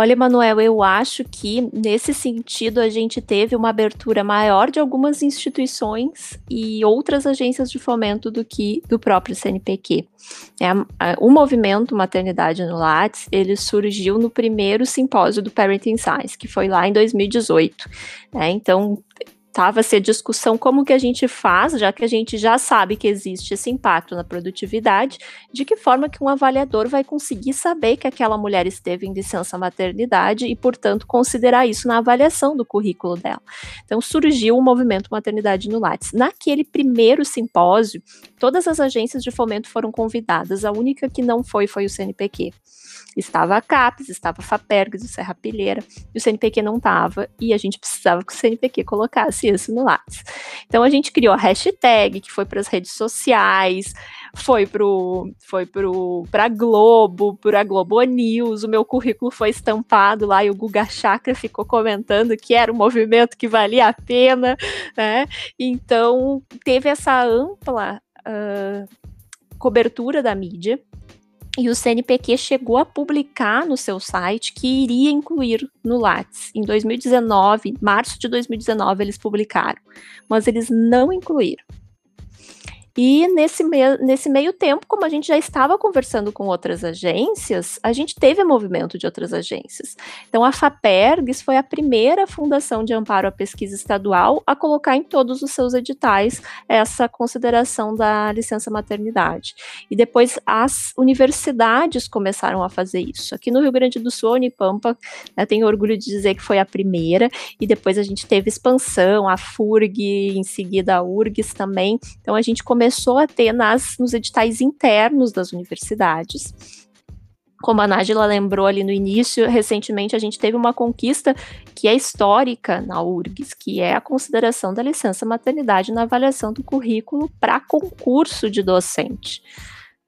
Olha, Manuel, eu acho que nesse sentido a gente teve uma abertura maior de algumas instituições e outras agências de fomento do que do próprio CNPq. É, o movimento Maternidade no Lattes, ele surgiu no primeiro simpósio do Parenting Science, que foi lá em 2018. Né? Então, estava-se a discussão como que a gente faz, já que a gente já sabe que existe esse impacto na produtividade, de que forma que um avaliador vai conseguir saber que aquela mulher esteve em licença maternidade e, portanto, considerar isso na avaliação do currículo dela. Então surgiu o movimento Maternidade no Lattes. Naquele primeiro simpósio, todas as agências de fomento foram convidadas, a única que não foi foi o CNPq. Estava a CAPES, estava a FAPERGS, o Serra Pilheira, e o CNPq não estava, e a gente precisava que o CNPq colocasse isso no Lattes. Então a gente criou a hashtag, que foi para as redes sociais, foi pro foi pro pra Globo, para Globo News, o meu currículo foi estampado lá e o Guga Chakra ficou comentando que era um movimento que valia a pena, né? Então teve essa ampla uh, cobertura da mídia e o CNPq chegou a publicar no seu site que iria incluir no Lattes. Em 2019, março de 2019, eles publicaram, mas eles não incluíram. E nesse, me nesse meio tempo, como a gente já estava conversando com outras agências, a gente teve movimento de outras agências. Então, a FAPERGS foi a primeira fundação de amparo à pesquisa estadual a colocar em todos os seus editais essa consideração da licença maternidade. E depois as universidades começaram a fazer isso. Aqui no Rio Grande do Sul, a Unipampa, né, tenho orgulho de dizer que foi a primeira, e depois a gente teve expansão, a FURG, em seguida a URGS também. Então, a gente começou começou a ter nas, nos editais internos das universidades. Como a Nájila lembrou ali no início, recentemente a gente teve uma conquista que é histórica na URGS, que é a consideração da licença maternidade na avaliação do currículo para concurso de docente.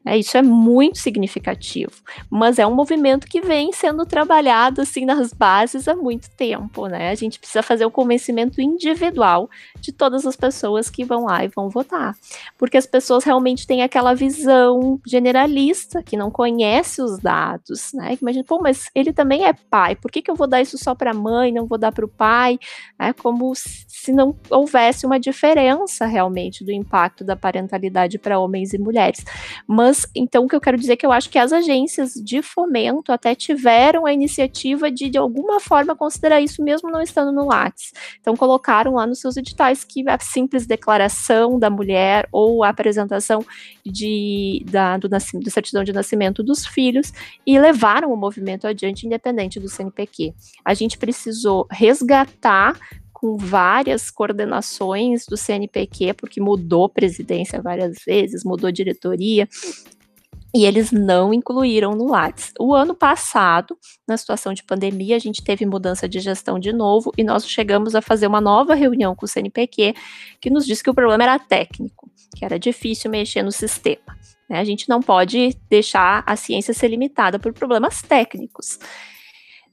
É, isso é muito significativo, mas é um movimento que vem sendo trabalhado assim nas bases há muito tempo, né? A gente precisa fazer o convencimento individual de todas as pessoas que vão lá e vão votar, porque as pessoas realmente têm aquela visão generalista que não conhece os dados, né? Imagina, pô, mas ele também é pai, por que, que eu vou dar isso só para a mãe, não vou dar para o pai? É como se não houvesse uma diferença realmente do impacto da parentalidade para homens e mulheres, mas mas, então, o que eu quero dizer é que eu acho que as agências de fomento até tiveram a iniciativa de, de alguma forma, considerar isso mesmo não estando no Lattes. Então, colocaram lá nos seus editais que a simples declaração da mulher ou a apresentação de, da, do, do certidão de nascimento dos filhos e levaram o movimento adiante, independente do CNPq. A gente precisou resgatar com várias coordenações do CNPq, porque mudou presidência várias vezes, mudou diretoria, e eles não incluíram no Lattes. O ano passado, na situação de pandemia, a gente teve mudança de gestão de novo e nós chegamos a fazer uma nova reunião com o CNPq, que nos disse que o problema era técnico, que era difícil mexer no sistema. Né? A gente não pode deixar a ciência ser limitada por problemas técnicos.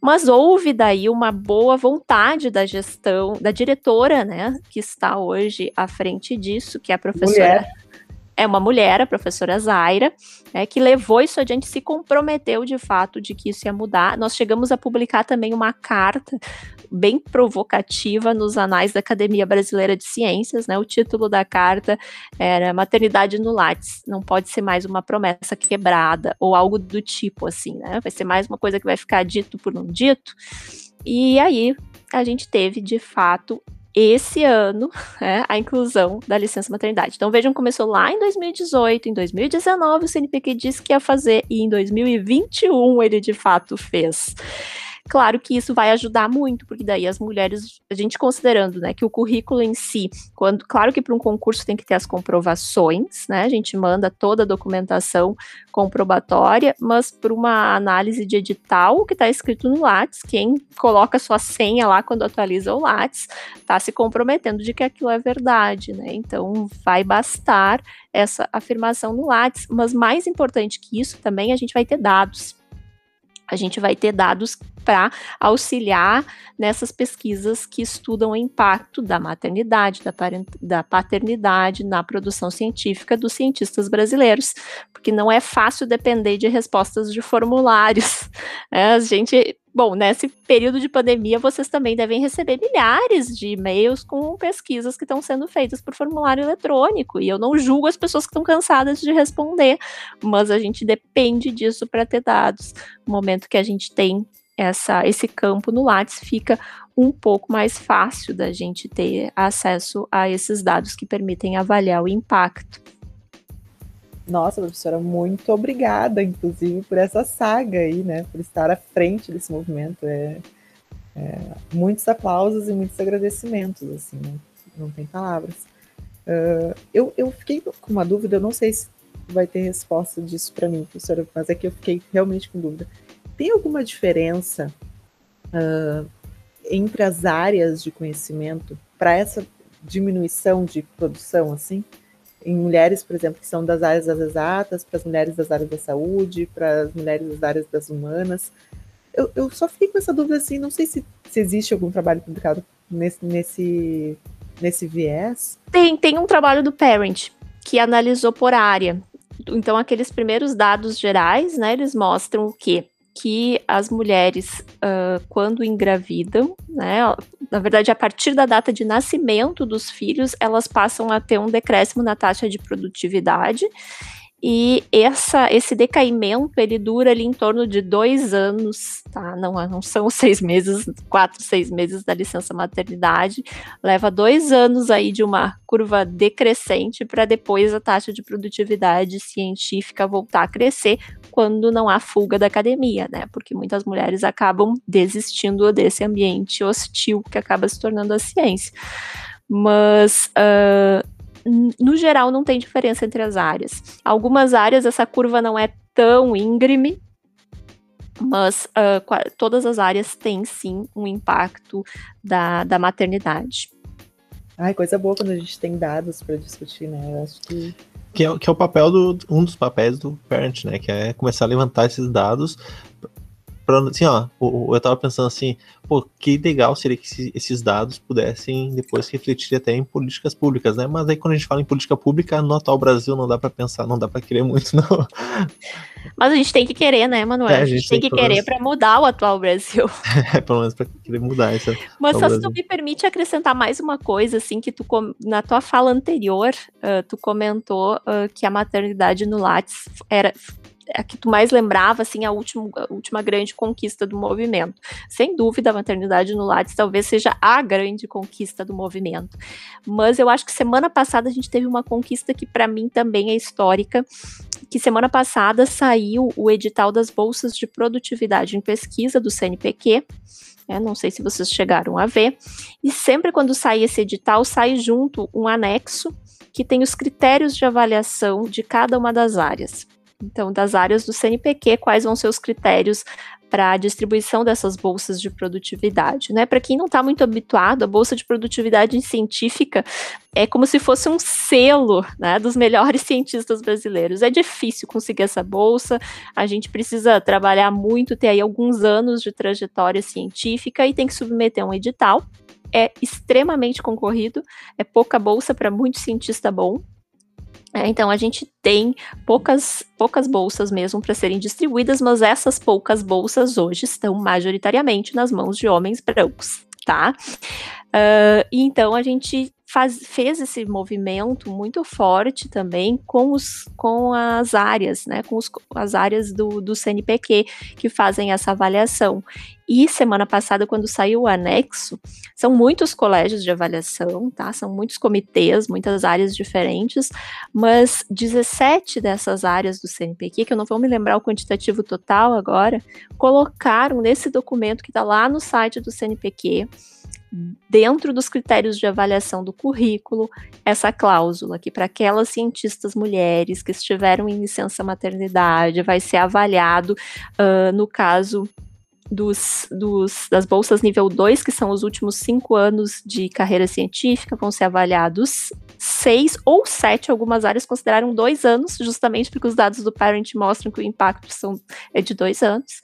Mas houve daí uma boa vontade da gestão, da diretora, né, que está hoje à frente disso, que é a professora. Mulher. É uma mulher, a professora Zaira, né, que levou isso adiante, se comprometeu de fato de que isso ia mudar. Nós chegamos a publicar também uma carta bem provocativa nos anais da Academia Brasileira de Ciências, né? O título da carta era Maternidade no Lattes, não pode ser mais uma promessa quebrada ou algo do tipo assim, né? Vai ser mais uma coisa que vai ficar dito por um dito. E aí a gente teve de fato esse ano é, a inclusão da licença maternidade. Então vejam, começou lá em 2018, em 2019 o CNPq disse que ia fazer e em 2021 ele de fato fez. Claro que isso vai ajudar muito, porque daí as mulheres, a gente considerando, né, que o currículo em si, quando, claro que para um concurso tem que ter as comprovações, né, a gente manda toda a documentação comprobatória, mas para uma análise de edital, o que está escrito no Lattes, quem coloca sua senha lá quando atualiza o Lattes, está se comprometendo de que aquilo é verdade, né, então vai bastar essa afirmação no Lattes, mas mais importante que isso também, a gente vai ter dados a gente vai ter dados para auxiliar nessas pesquisas que estudam o impacto da maternidade, da, da paternidade na produção científica dos cientistas brasileiros, porque não é fácil depender de respostas de formulários. É, a gente Bom, nesse período de pandemia, vocês também devem receber milhares de e-mails com pesquisas que estão sendo feitas por formulário eletrônico. E eu não julgo as pessoas que estão cansadas de responder, mas a gente depende disso para ter dados. No momento que a gente tem essa, esse campo no Lattes, fica um pouco mais fácil da gente ter acesso a esses dados que permitem avaliar o impacto. Nossa, professora, muito obrigada, inclusive, por essa saga aí, né? Por estar à frente desse movimento. É, é, muitos aplausos e muitos agradecimentos, assim, né? não tem palavras. Uh, eu, eu fiquei com uma dúvida, eu não sei se vai ter resposta disso para mim, professora, mas é que eu fiquei realmente com dúvida. Tem alguma diferença uh, entre as áreas de conhecimento para essa diminuição de produção, assim? Em mulheres, por exemplo, que são das áreas das exatas, para as mulheres das áreas da saúde, para as mulheres das áreas das humanas. Eu, eu só fiquei com essa dúvida assim, não sei se, se existe algum trabalho publicado nesse, nesse, nesse viés. Tem, tem um trabalho do Parent que analisou por área. Então, aqueles primeiros dados gerais, né, eles mostram o quê? Que as mulheres, uh, quando engravidam, né, na verdade, a partir da data de nascimento dos filhos, elas passam a ter um decréscimo na taxa de produtividade e essa, esse decaimento ele dura ali em torno de dois anos, tá? Não, não são seis meses, quatro, seis meses da licença maternidade. Leva dois anos aí de uma curva decrescente para depois a taxa de produtividade científica voltar a crescer quando não há fuga da academia, né? Porque muitas mulheres acabam desistindo desse ambiente hostil que acaba se tornando a ciência. Mas uh, no geral, não tem diferença entre as áreas. Algumas áreas essa curva não é tão íngreme, mas uh, todas as áreas têm sim um impacto da, da maternidade. Ai, coisa boa quando a gente tem dados para discutir, né? Eu acho que. Que é, que é o papel do. um dos papéis do parent, né? Que é começar a levantar esses dados pra, assim, ó, eu tava pensando assim, pô, que legal seria que esses dados pudessem depois refletir até em políticas públicas, né? Mas aí quando a gente fala em política pública, no atual Brasil não dá para pensar, não dá para querer muito, não. Mas a gente tem que querer, né, Manuel? É, a, gente a gente tem, tem que querer menos... para mudar o atual Brasil. é, pelo menos para querer mudar isso. Mas só se tu me permite acrescentar mais uma coisa, assim, que tu na tua fala anterior, uh, tu comentou uh, que a maternidade no Lattes era a que tu mais lembrava, assim, a, último, a última grande conquista do movimento. Sem dúvida, a maternidade no Lattes talvez seja a grande conquista do movimento. Mas eu acho que semana passada a gente teve uma conquista que para mim também é histórica, que semana passada saiu o edital das bolsas de produtividade em pesquisa do CNPq, é, não sei se vocês chegaram a ver. E sempre quando sai esse edital, sai junto um anexo que tem os critérios de avaliação de cada uma das áreas. Então, das áreas do CNPq, quais vão ser os critérios para a distribuição dessas bolsas de produtividade, né? Para quem não está muito habituado, a bolsa de produtividade científica é como se fosse um selo, né, dos melhores cientistas brasileiros. É difícil conseguir essa bolsa, a gente precisa trabalhar muito, ter aí alguns anos de trajetória científica e tem que submeter um edital. É extremamente concorrido, é pouca bolsa para muito cientista bom, é, então a gente tem poucas, poucas bolsas mesmo para serem distribuídas, mas essas poucas bolsas hoje estão majoritariamente nas mãos de homens brancos, tá? Uh, então a gente faz, fez esse movimento muito forte também com, os, com as áreas, né, com os, as áreas do, do CNPq que fazem essa avaliação. E semana passada, quando saiu o anexo, são muitos colégios de avaliação, tá? São muitos comitês, muitas áreas diferentes, mas 17 dessas áreas do CNPq, que eu não vou me lembrar o quantitativo total agora, colocaram nesse documento que está lá no site do CNPq, dentro dos critérios de avaliação do currículo, essa cláusula que para aquelas cientistas mulheres que estiveram em licença maternidade vai ser avaliado, uh, no caso dos, dos, das bolsas nível 2, que são os últimos cinco anos de carreira científica, vão ser avaliados seis ou sete, algumas áreas consideraram dois anos, justamente porque os dados do Parent mostram que o impacto são, é de dois anos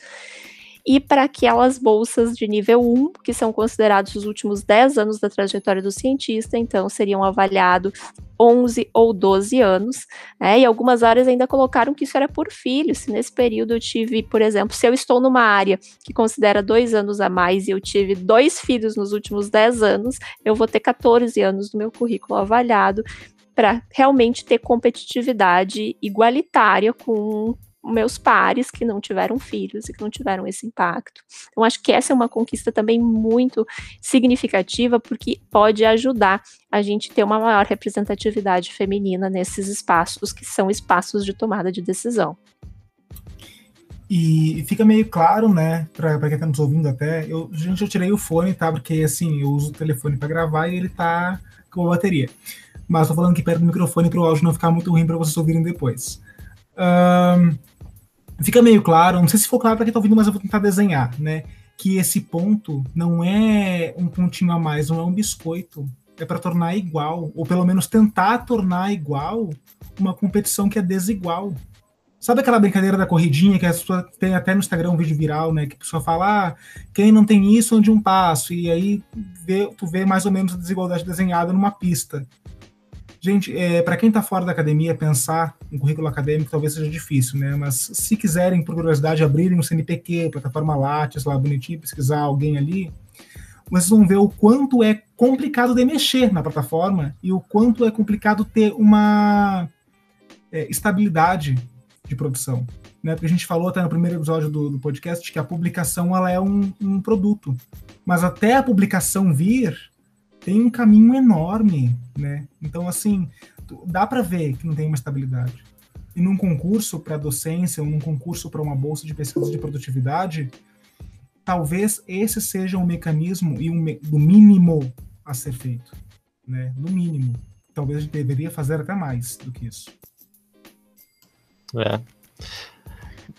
e para aquelas bolsas de nível 1, que são considerados os últimos 10 anos da trajetória do cientista, então seriam avaliados 11 ou 12 anos, né? E algumas áreas ainda colocaram que isso era por filho. Se nesse período eu tive, por exemplo, se eu estou numa área que considera dois anos a mais e eu tive dois filhos nos últimos 10 anos, eu vou ter 14 anos do meu currículo avaliado para realmente ter competitividade igualitária com meus pares que não tiveram filhos e que não tiveram esse impacto. Então, acho que essa é uma conquista também muito significativa, porque pode ajudar a gente ter uma maior representatividade feminina nesses espaços que são espaços de tomada de decisão. E fica meio claro, né, para quem está nos ouvindo até, eu, gente, eu tirei o fone, tá, porque assim, eu uso o telefone para gravar e ele tá com a bateria. Mas tô falando aqui perto do microfone para o áudio não ficar muito ruim para vocês ouvirem depois. Um, fica meio claro, não sei se ficou claro para quem está ouvindo, mas eu vou tentar desenhar, né? Que esse ponto não é um pontinho a mais, não é um biscoito. É para tornar igual, ou pelo menos tentar tornar igual uma competição que é desigual. Sabe aquela brincadeira da corridinha que a pessoa tem até no Instagram um vídeo viral, né? Que a pessoa fala, ah, quem não tem isso ande um passo, e aí vê, tu vê mais ou menos a desigualdade desenhada numa pista. Gente, é, para quem está fora da academia, pensar em currículo acadêmico talvez seja difícil, né? Mas se quiserem, por curiosidade, abrirem o CNPq, plataforma Lattes, lá bonitinho, pesquisar alguém ali, vocês vão ver o quanto é complicado de mexer na plataforma e o quanto é complicado ter uma é, estabilidade de produção. Né? Porque a gente falou até no primeiro episódio do, do podcast que a publicação ela é um, um produto. Mas até a publicação vir, tem um caminho enorme, né? Então, assim, dá para ver que não tem uma estabilidade. E num concurso para docência, ou num concurso para uma bolsa de pesquisa de produtividade, talvez esse seja um mecanismo e um do mínimo a ser feito, né? No mínimo. Talvez a gente deveria fazer até mais do que isso. É.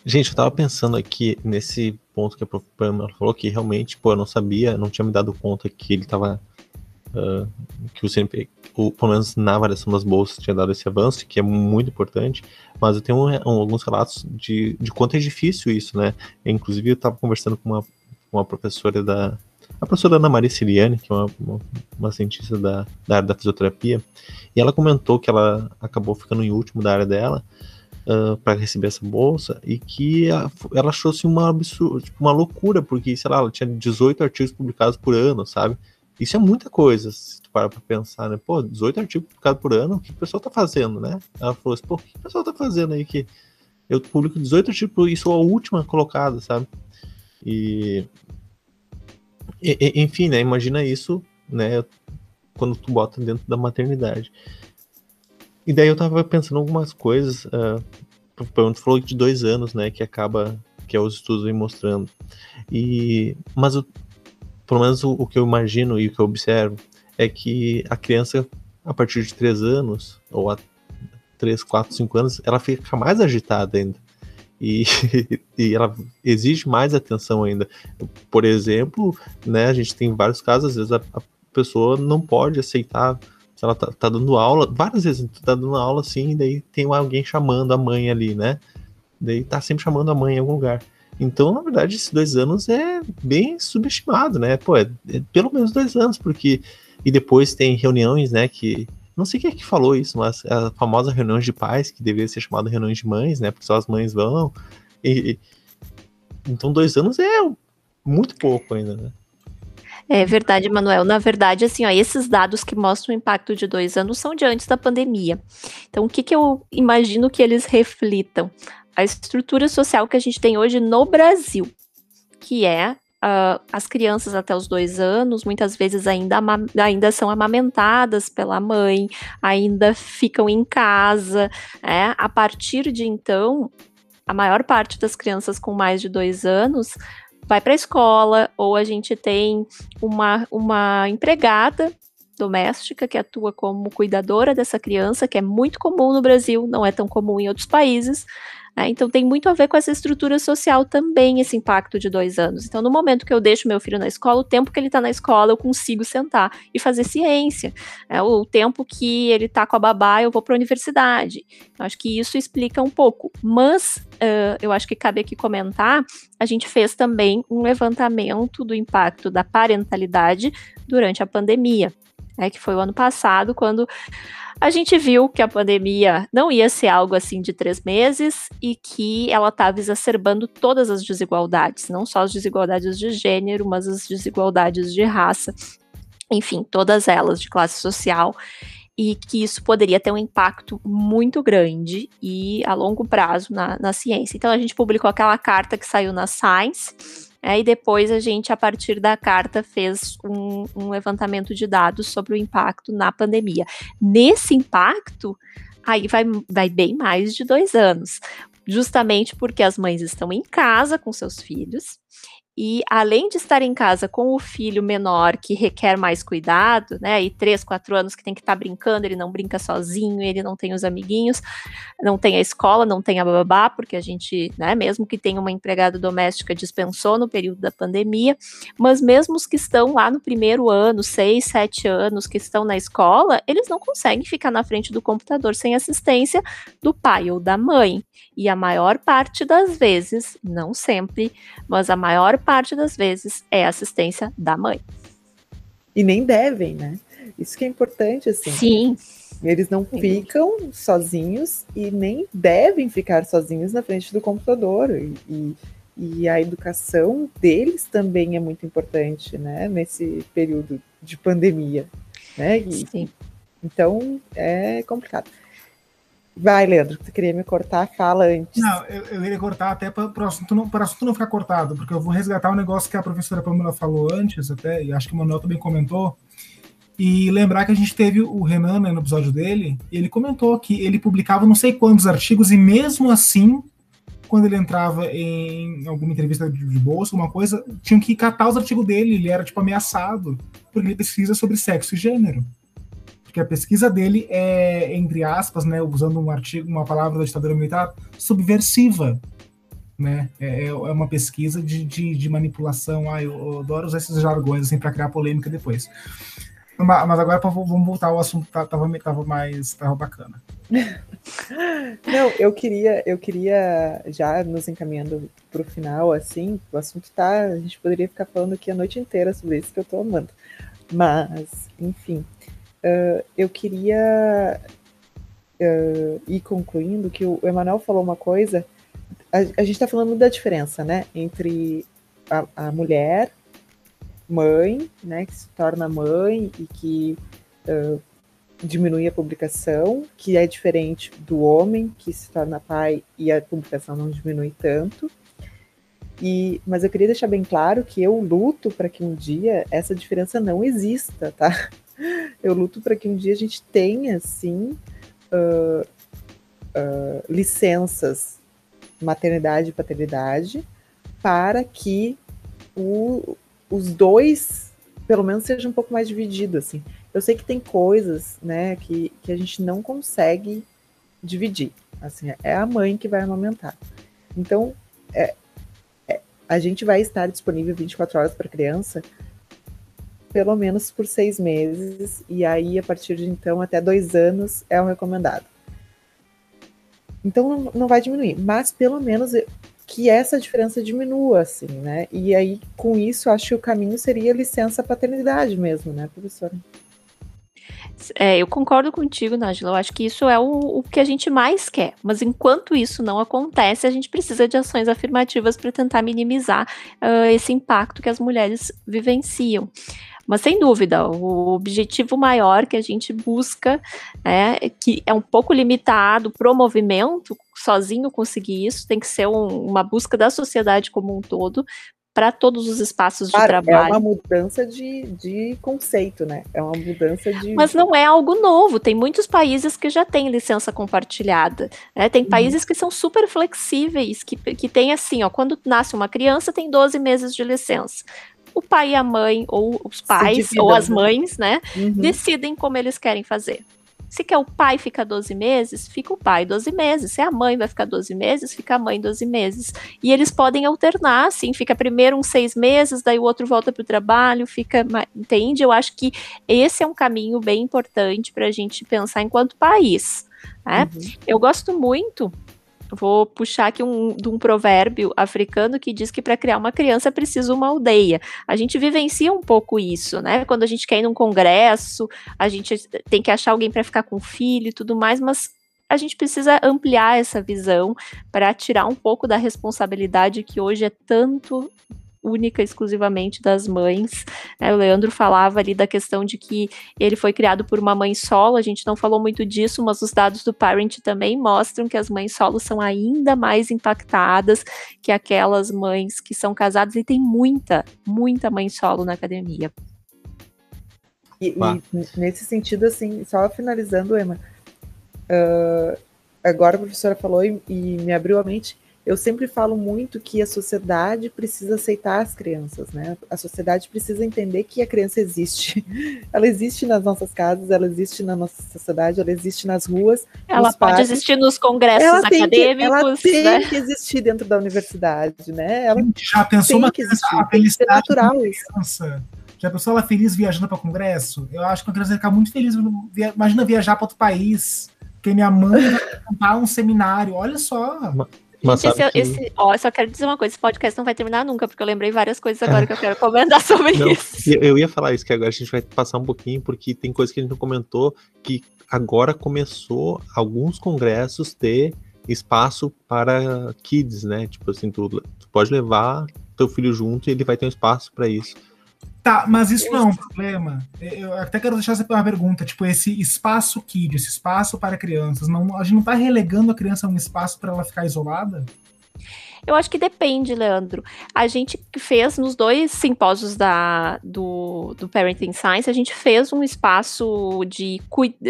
Gente, eu tava pensando aqui nesse ponto que a Prof. falou que realmente, pô, eu não sabia, não tinha me dado conta que ele tava uh, que o CNP, pelo menos na variação das bolsas, tinha dado esse avanço, que é muito importante, mas eu tenho um, um, alguns relatos de, de quanto é difícil isso, né? Inclusive, eu estava conversando com uma, uma professora da. A professora Ana Maria Siriane, que é uma, uma, uma cientista da, da área da fisioterapia, e ela comentou que ela acabou ficando em último da área dela, Uh, para receber essa bolsa e que ela, ela achou assim uma absurda, tipo, uma loucura, porque, sei lá, ela tinha 18 artigos publicados por ano, sabe? Isso é muita coisa, se tu parar pra pensar, né? Pô, 18 artigos publicados por ano, o que o pessoal tá fazendo, né? Ela falou assim, pô, o que o pessoal tá fazendo aí que eu publico 18 artigos e sou a última colocada, sabe? E, e, enfim, né? Imagina isso, né? Quando tu bota dentro da maternidade. E daí eu tava pensando algumas coisas. Uh, tu falou de dois anos, né? Que acaba, que é os estudos vem mostrando. E, mas eu pelo menos o, o, que eu imagino e o que eu observo, é que a criança, a partir de 3 anos, ou a 3, 4, 5 anos, ela fica mais agitada ainda. E, e ela exige mais atenção ainda. Por exemplo, né, a gente tem vários casos, às vezes a, a pessoa não pode aceitar se ela tá, tá, dando aula, várias vezes tu tá dando aula assim, daí tem alguém chamando a mãe ali, né? Daí tá sempre chamando a mãe em algum lugar. Então, na verdade, esses dois anos é bem subestimado, né? Pô, é, é pelo menos dois anos, porque. E depois tem reuniões, né? Que. Não sei quem é que falou isso, mas a famosa reunião de pais, que deveria ser chamada reuniões de mães, né? Porque só as mães vão. E, então, dois anos é muito pouco ainda, né? É verdade, Manuel. Na verdade, assim, ó, esses dados que mostram o impacto de dois anos são de antes da pandemia. Então, o que, que eu imagino que eles reflitam? A estrutura social que a gente tem hoje no Brasil, que é uh, as crianças até os dois anos, muitas vezes ainda, ainda são amamentadas pela mãe, ainda ficam em casa. É? A partir de então, a maior parte das crianças com mais de dois anos vai para a escola, ou a gente tem uma, uma empregada doméstica que atua como cuidadora dessa criança, que é muito comum no Brasil, não é tão comum em outros países. Né? Então tem muito a ver com essa estrutura social também, esse impacto de dois anos. Então, no momento que eu deixo meu filho na escola, o tempo que ele está na escola, eu consigo sentar e fazer ciência. É, o tempo que ele está com a babá, eu vou para a universidade. Acho que isso explica um pouco. Mas uh, eu acho que cabe aqui comentar, a gente fez também um levantamento do impacto da parentalidade durante a pandemia. Né, que foi o ano passado, quando a gente viu que a pandemia não ia ser algo assim de três meses e que ela estava exacerbando todas as desigualdades, não só as desigualdades de gênero, mas as desigualdades de raça, enfim, todas elas de classe social e que isso poderia ter um impacto muito grande e a longo prazo na, na ciência. Então a gente publicou aquela carta que saiu na Science é, e depois a gente, a partir da carta, fez um, um levantamento de dados sobre o impacto na pandemia. Nesse impacto, aí vai, vai bem mais de dois anos justamente porque as mães estão em casa com seus filhos e além de estar em casa com o filho menor que requer mais cuidado, né? E três, quatro anos que tem que estar tá brincando, ele não brinca sozinho, ele não tem os amiguinhos, não tem a escola, não tem a babá, porque a gente, né, mesmo que tenha uma empregada doméstica, dispensou no período da pandemia, mas mesmo os que estão lá no primeiro ano, seis, sete anos, que estão na escola, eles não conseguem ficar na frente do computador sem assistência do pai ou da mãe. E a maior parte das vezes, não sempre, mas a maior parte das vezes é assistência da mãe. E nem devem, né? Isso que é importante, assim. Sim. Eles não Sim. ficam sozinhos e nem devem ficar sozinhos na frente do computador. E, e, e a educação deles também é muito importante, né? Nesse período de pandemia, né? E, Sim. Então, é complicado. Vai, Leandro, você queria me cortar? Fala antes. Não, eu, eu iria cortar até para o assunto, não, assunto não ficar cortado, porque eu vou resgatar um negócio que a professora Pamela falou antes, até, e acho que o Manuel também comentou, e lembrar que a gente teve o Renan né, no episódio dele, e ele comentou que ele publicava não sei quantos artigos, e mesmo assim, quando ele entrava em alguma entrevista de, de bolsa, alguma coisa, tinham que catar os artigos dele, ele era tipo ameaçado, porque ele pesquisa sobre sexo e gênero porque a pesquisa dele é, entre aspas, né, usando um artigo, uma palavra da ditadura militar, subversiva. Né? É, é, é uma pesquisa de, de, de manipulação. Ah, eu, eu, adoro usar esses jargões assim, para criar polêmica depois. Mas agora vamos voltar ao assunto, tá, tava, tava mais tava bacana. Não, eu queria, eu queria já nos encaminhando para o final, assim, o assunto tá, a gente poderia ficar falando aqui a noite inteira sobre isso que eu estou amando. Mas, enfim, Uh, eu queria uh, ir concluindo que o Emanuel falou uma coisa. A, a gente está falando da diferença, né, entre a, a, mulher, mãe, né, que se torna mãe e que uh, diminui a publicação, que é diferente do homem que se torna pai e a publicação não diminui tanto. E, mas eu queria deixar bem claro que eu luto para que um dia essa diferença não exista, tá? Eu luto para que um dia a gente tenha, sim, uh, uh, licenças maternidade e paternidade para que o, os dois, pelo menos, sejam um pouco mais divididos, assim. Eu sei que tem coisas, né, que, que a gente não consegue dividir. Assim, é a mãe que vai amamentar. Então, é, é, a gente vai estar disponível 24 horas para a criança, pelo menos por seis meses, e aí a partir de então até dois anos é o recomendado. Então não, vai diminuir, mas pelo menos que essa diferença diminua, assim, né? E aí, com isso, acho que o caminho seria licença paternidade mesmo, né, professora? É, eu concordo contigo, Nájila. Eu acho que isso é o, o, que a gente mais quer. Mas enquanto isso não acontece, a gente precisa de ações afirmativas para tentar minimizar uh, esse impacto que as mulheres vivenciam. Mas sem dúvida, o objetivo maior que a gente busca, é, que é um pouco limitado para o movimento, sozinho conseguir isso, tem que ser um, uma busca da sociedade como um todo, para todos os espaços de trabalho. É uma mudança de, de conceito, né? É uma mudança de. Mas não é algo novo. Tem muitos países que já têm licença compartilhada. Né? Tem uhum. países que são super flexíveis, que, que tem assim, ó, quando nasce uma criança, tem 12 meses de licença o pai e a mãe, ou os pais, ou as né? mães, né, uhum. decidem como eles querem fazer. Se quer o pai ficar 12 meses, fica o pai 12 meses. Se a mãe vai ficar 12 meses, fica a mãe 12 meses. E eles podem alternar, assim, fica primeiro uns seis meses, daí o outro volta para o trabalho, fica. Entende? Eu acho que esse é um caminho bem importante para a gente pensar enquanto país. Né? Uhum. Eu gosto muito Vou puxar aqui um, de um provérbio africano que diz que para criar uma criança preciso uma aldeia. A gente vivencia um pouco isso, né? Quando a gente quer ir num congresso, a gente tem que achar alguém para ficar com o filho e tudo mais, mas a gente precisa ampliar essa visão para tirar um pouco da responsabilidade que hoje é tanto única exclusivamente das mães. É, o Leandro falava ali da questão de que ele foi criado por uma mãe solo, a gente não falou muito disso, mas os dados do Parent também mostram que as mães solo são ainda mais impactadas que aquelas mães que são casadas, e tem muita, muita mãe solo na academia. E, e nesse sentido, assim, só finalizando, Emma, uh, agora a professora falou e, e me abriu a mente, eu sempre falo muito que a sociedade precisa aceitar as crianças, né? A sociedade precisa entender que a criança existe. Ela existe nas nossas casas, ela existe na nossa sociedade, ela existe nas ruas. Ela pode parques. existir nos congressos ela acadêmicos. Que, ela tem né? que existir dentro da universidade, né? Ela já pensou uma criança, a felicidade natural criança? Já pensou ela feliz viajando para congresso? Eu acho que a criança vai ficar muito feliz. Imagina viajar para outro país, porque minha mãe vai um seminário. Olha só. Mas esse, que... esse, ó, só quero dizer uma coisa, esse podcast não vai terminar nunca, porque eu lembrei várias coisas agora é. que eu quero comentar sobre não, isso. Eu ia falar isso, que agora a gente vai passar um pouquinho, porque tem coisa que a gente não comentou, que agora começou alguns congressos ter espaço para kids, né? Tipo assim, tu, tu pode levar teu filho junto e ele vai ter um espaço para isso. Tá, mas isso não é um problema. Eu até quero deixar essa uma pergunta, tipo, esse espaço kid, esse espaço para crianças, não, a gente não está relegando a criança a um espaço para ela ficar isolada? Eu acho que depende, Leandro. A gente fez nos dois simpósios da, do, do Parenting Science, a gente fez um espaço de,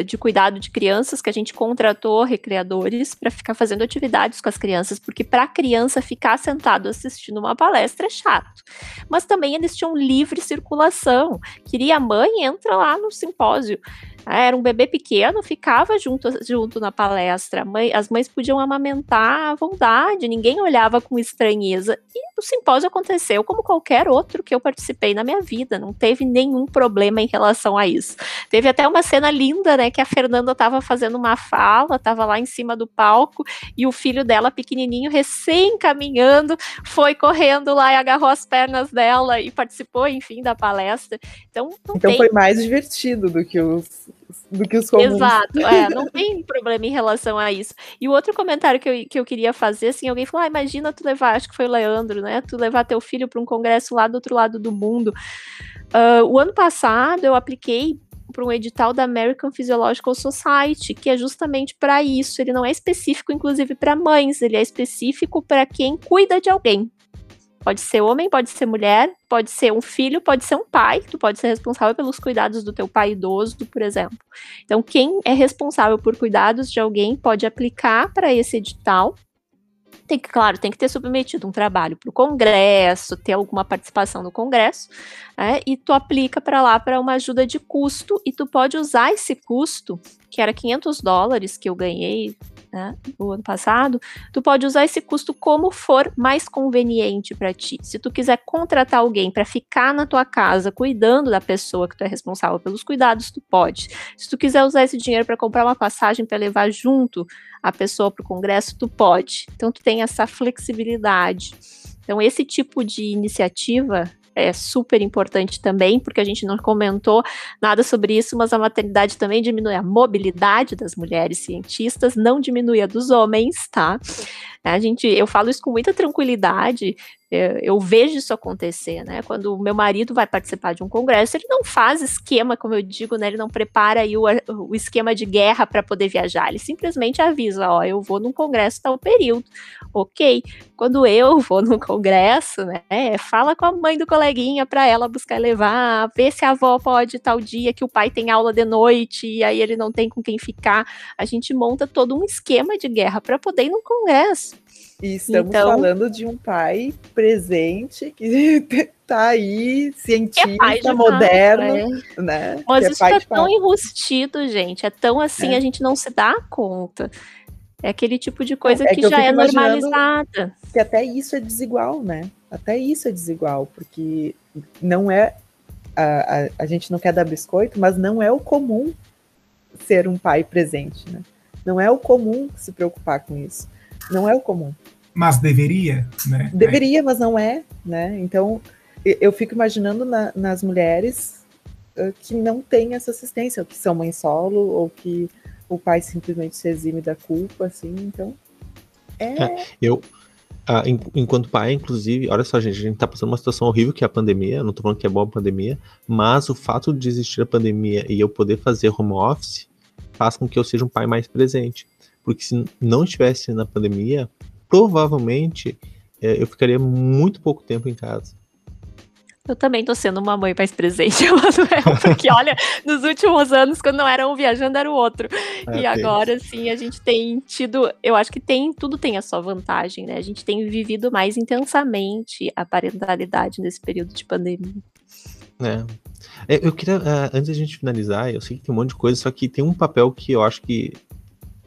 de cuidado de crianças que a gente contratou recreadores para ficar fazendo atividades com as crianças, porque para a criança ficar sentado assistindo uma palestra é chato. Mas também eles tinham livre circulação. Queria a mãe, entra lá no simpósio. Ah, era um bebê pequeno, ficava junto, junto na palestra. Mãe, as mães podiam amamentar à vontade, ninguém olhava com estranheza. E o simpósio aconteceu como qualquer outro que eu participei na minha vida, não teve nenhum problema em relação a isso. Teve até uma cena linda, né, que a Fernanda estava fazendo uma fala, estava lá em cima do palco, e o filho dela, pequenininho, recém caminhando, foi correndo lá e agarrou as pernas dela e participou, enfim, da palestra. Então, então tem... foi mais divertido do que os do que os comuns. Exato, é, não tem problema em relação a isso. E o outro comentário que eu, que eu queria fazer, assim, alguém falou, ah, imagina tu levar, acho que foi o Leandro, né, tu levar teu filho para um congresso lá do outro lado do mundo. Uh, o ano passado eu apliquei para um edital da American Physiological Society, que é justamente para isso. Ele não é específico, inclusive, para mães, ele é específico para quem cuida de alguém. Pode ser homem, pode ser mulher, pode ser um filho, pode ser um pai, tu pode ser responsável pelos cuidados do teu pai idoso, por exemplo. Então, quem é responsável por cuidados de alguém pode aplicar para esse edital. Tem que, claro, tem que ter submetido um trabalho para o Congresso, ter alguma participação no Congresso, né, e tu aplica para lá para uma ajuda de custo, e tu pode usar esse custo, que era 500 dólares que eu ganhei né, ano passado, tu pode usar esse custo como for mais conveniente para ti. Se tu quiser contratar alguém para ficar na tua casa cuidando da pessoa que tu é responsável pelos cuidados, tu pode. Se tu quiser usar esse dinheiro para comprar uma passagem para levar junto a pessoa para o congresso, tu pode. Então tu tem essa flexibilidade. Então esse tipo de iniciativa é super importante também, porque a gente não comentou nada sobre isso, mas a maternidade também diminui a mobilidade das mulheres cientistas, não diminui a dos homens, tá? A gente, eu falo isso com muita tranquilidade, eu, eu vejo isso acontecer, né? Quando o meu marido vai participar de um congresso, ele não faz esquema, como eu digo, né? Ele não prepara aí o, o esquema de guerra para poder viajar, ele simplesmente avisa, ó, eu vou num congresso tal período, ok? Quando eu vou num congresso, né? Fala com a mãe do coleguinha para ela buscar levar, ver se a avó pode tal dia que o pai tem aula de noite e aí ele não tem com quem ficar. A gente monta todo um esquema de guerra para poder ir num congresso. E estamos então, falando de um pai presente que tá aí, cientista, é moderno, é. né? Mas é isso tá tão enrustido, gente. É tão assim, é. a gente não se dá conta. É aquele tipo de coisa é que, que já é normalizada. Que até isso é desigual, né? Até isso é desigual, porque não é. A, a, a gente não quer dar biscoito, mas não é o comum ser um pai presente, né? Não é o comum se preocupar com isso. Não é o comum. Mas deveria, né? Deveria, mas não é, né? Então, eu fico imaginando na, nas mulheres uh, que não têm essa assistência, ou que são mãe solo, ou que o pai simplesmente se exime da culpa, assim, então. É. é eu, ah, enquanto pai, inclusive, olha só, gente, a gente tá passando uma situação horrível que é a pandemia, não tô falando que é boa a pandemia, mas o fato de existir a pandemia e eu poder fazer home office faz com que eu seja um pai mais presente. Porque se não estivesse na pandemia, provavelmente é, eu ficaria muito pouco tempo em casa. Eu também tô sendo uma mãe mais presente, Manuel, porque olha, nos últimos anos, quando não era um viajando, era o outro. É, e agora, sim, a gente tem tido, eu acho que tem, tudo tem a sua vantagem, né? A gente tem vivido mais intensamente a parentalidade nesse período de pandemia. É. é eu queria, uh, antes da gente finalizar, eu sei que tem um monte de coisa, só que tem um papel que eu acho que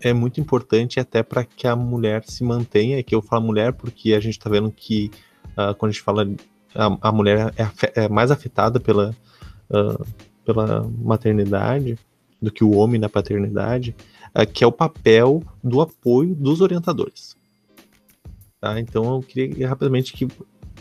é muito importante até para que a mulher se mantenha, que eu falo mulher porque a gente está vendo que uh, quando a gente fala a, a mulher é, é, mais afetada pela, uh, pela maternidade do que o homem na paternidade, uh, que é o papel do apoio dos orientadores. Tá? Então eu queria rapidamente que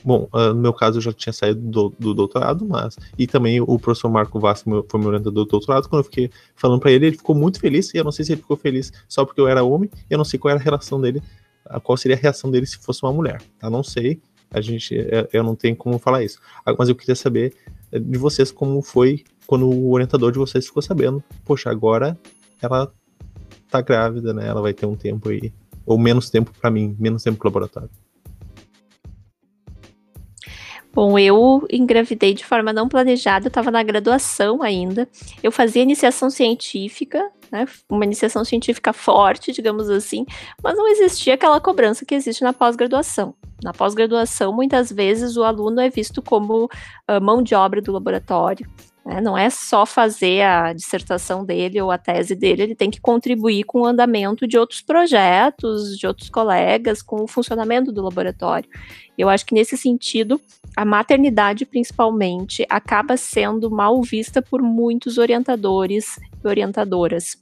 Bom, uh, no meu caso eu já tinha saído do, do, doutorado, mas. E também o professor Marco Vasco foi meu orientador do doutorado. Quando eu fiquei falando para ele, ele ficou muito feliz. E eu não sei se ele ficou feliz só porque eu era homem. Eu não sei qual era a relação dele, qual seria a reação dele se fosse uma mulher. Tá? Não sei. A gente, eu não tenho como falar isso. Ah, mas eu queria saber eh, de vocês como foi quando o orientador de vocês ficou sabendo. Poxa, agora ela tá grávida, né? Ela vai ter um tempo aí. Ou menos tempo para mim, menos tempo pro laboratório. Bom, eu engravidei de forma não planejada, eu estava na graduação ainda. Eu fazia iniciação científica, né, uma iniciação científica forte, digamos assim, mas não existia aquela cobrança que existe na pós-graduação. Na pós-graduação, muitas vezes o aluno é visto como uh, mão de obra do laboratório. Né? Não é só fazer a dissertação dele ou a tese dele, ele tem que contribuir com o andamento de outros projetos, de outros colegas, com o funcionamento do laboratório. Eu acho que nesse sentido, a maternidade, principalmente, acaba sendo mal vista por muitos orientadores e orientadoras.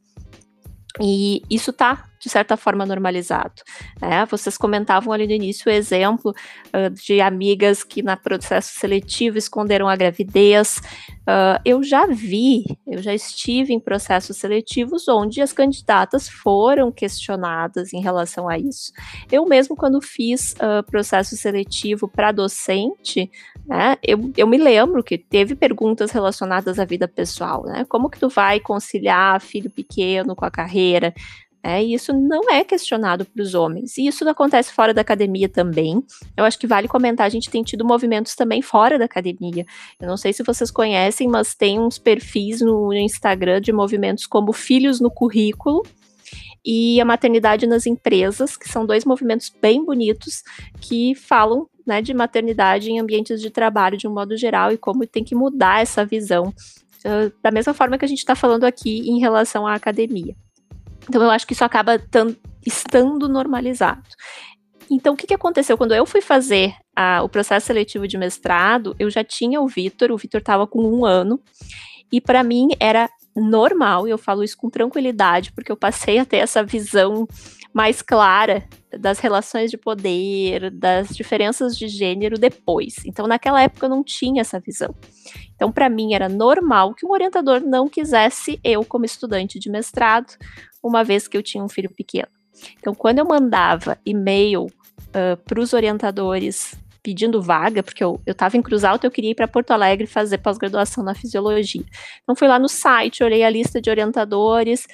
E isso está, de certa forma, normalizado. Né? Vocês comentavam ali no início o exemplo uh, de amigas que, no processo seletivo, esconderam a gravidez. Uh, eu já vi, eu já estive em processos seletivos onde as candidatas foram questionadas em relação a isso. Eu mesmo, quando fiz uh, processo seletivo para docente, né, eu, eu me lembro que teve perguntas relacionadas à vida pessoal, né? Como que tu vai conciliar filho pequeno com a carreira? É, e isso não é questionado para os homens. E isso acontece fora da academia também. Eu acho que vale comentar, a gente tem tido movimentos também fora da academia. Eu não sei se vocês conhecem, mas tem uns perfis no Instagram de movimentos como Filhos no Currículo, e a maternidade nas empresas, que são dois movimentos bem bonitos que falam né, de maternidade em ambientes de trabalho de um modo geral e como tem que mudar essa visão, uh, da mesma forma que a gente está falando aqui em relação à academia. Então eu acho que isso acaba estando normalizado. Então, o que, que aconteceu? Quando eu fui fazer a, o processo seletivo de mestrado, eu já tinha o Vitor, o Vitor estava com um ano, e para mim era normal, e eu falo isso com tranquilidade, porque eu passei a ter essa visão mais clara das relações de poder, das diferenças de gênero depois. Então, naquela época eu não tinha essa visão. Então, para mim era normal que um orientador não quisesse eu como estudante de mestrado, uma vez que eu tinha um filho pequeno. Então, quando eu mandava e-mail uh, para os orientadores pedindo vaga, porque eu estava em Cruz Alta, eu queria ir para Porto Alegre fazer pós-graduação na fisiologia. Então, fui lá no site, olhei a lista de orientadores,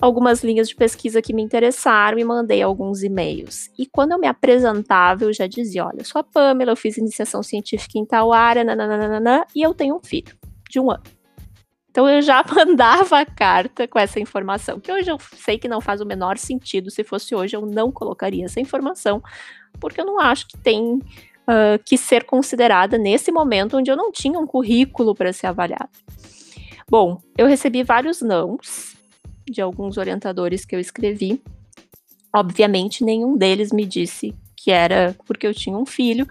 algumas linhas de pesquisa que me interessaram e mandei alguns e-mails. E quando eu me apresentava, eu já dizia: olha, eu sou a Pamela, eu fiz iniciação científica em tal área, nananana, e eu tenho um filho de um ano. Então eu já mandava a carta com essa informação, que hoje eu sei que não faz o menor sentido. Se fosse hoje, eu não colocaria essa informação, porque eu não acho que tem uh, que ser considerada nesse momento onde eu não tinha um currículo para ser avaliado. Bom, eu recebi vários nãos de alguns orientadores que eu escrevi. Obviamente, nenhum deles me disse que era porque eu tinha um filho,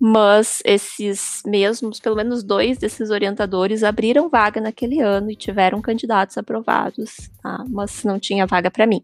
mas esses mesmos, pelo menos dois desses orientadores abriram vaga naquele ano e tiveram candidatos aprovados, tá? mas não tinha vaga para mim.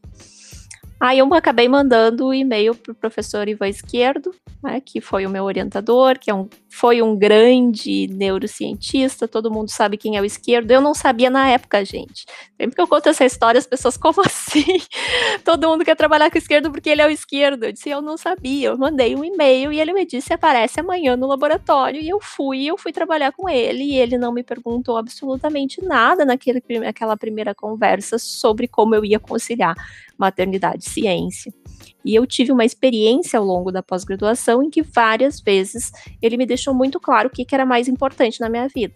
Aí eu acabei mandando o um e-mail para o professor Ivan Esquerdo, né, que foi o meu orientador, que é um, foi um grande neurocientista, todo mundo sabe quem é o esquerdo. Eu não sabia na época, gente. Sempre que eu conto essa história, as pessoas, como assim? todo mundo quer trabalhar com o esquerdo porque ele é o esquerdo. Eu disse, eu não sabia. Eu mandei um e-mail e ele me disse, aparece amanhã no laboratório. E eu fui, eu fui trabalhar com ele e ele não me perguntou absolutamente nada naquele, naquela primeira conversa sobre como eu ia conciliar maternidade e ciência. E eu tive uma experiência ao longo da pós-graduação em que várias vezes ele me deixou muito claro o que, que era mais importante na minha vida,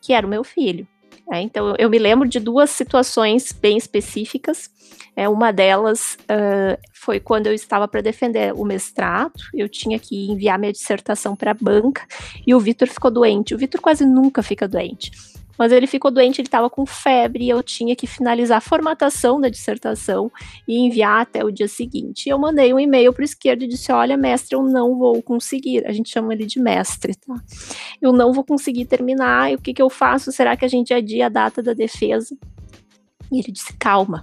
que era o meu filho. É, então, eu me lembro de duas situações bem específicas. É, uma delas uh, foi quando eu estava para defender o mestrado, eu tinha que enviar minha dissertação para a banca e o Vitor ficou doente. O Vitor quase nunca fica doente. Mas ele ficou doente, ele estava com febre, e eu tinha que finalizar a formatação da dissertação e enviar até o dia seguinte. Eu mandei um e-mail para o esquerdo e disse: Olha, mestre, eu não vou conseguir. A gente chama ele de mestre, tá? Eu não vou conseguir terminar. E o que, que eu faço? Será que a gente adia a data da defesa? E ele disse: Calma.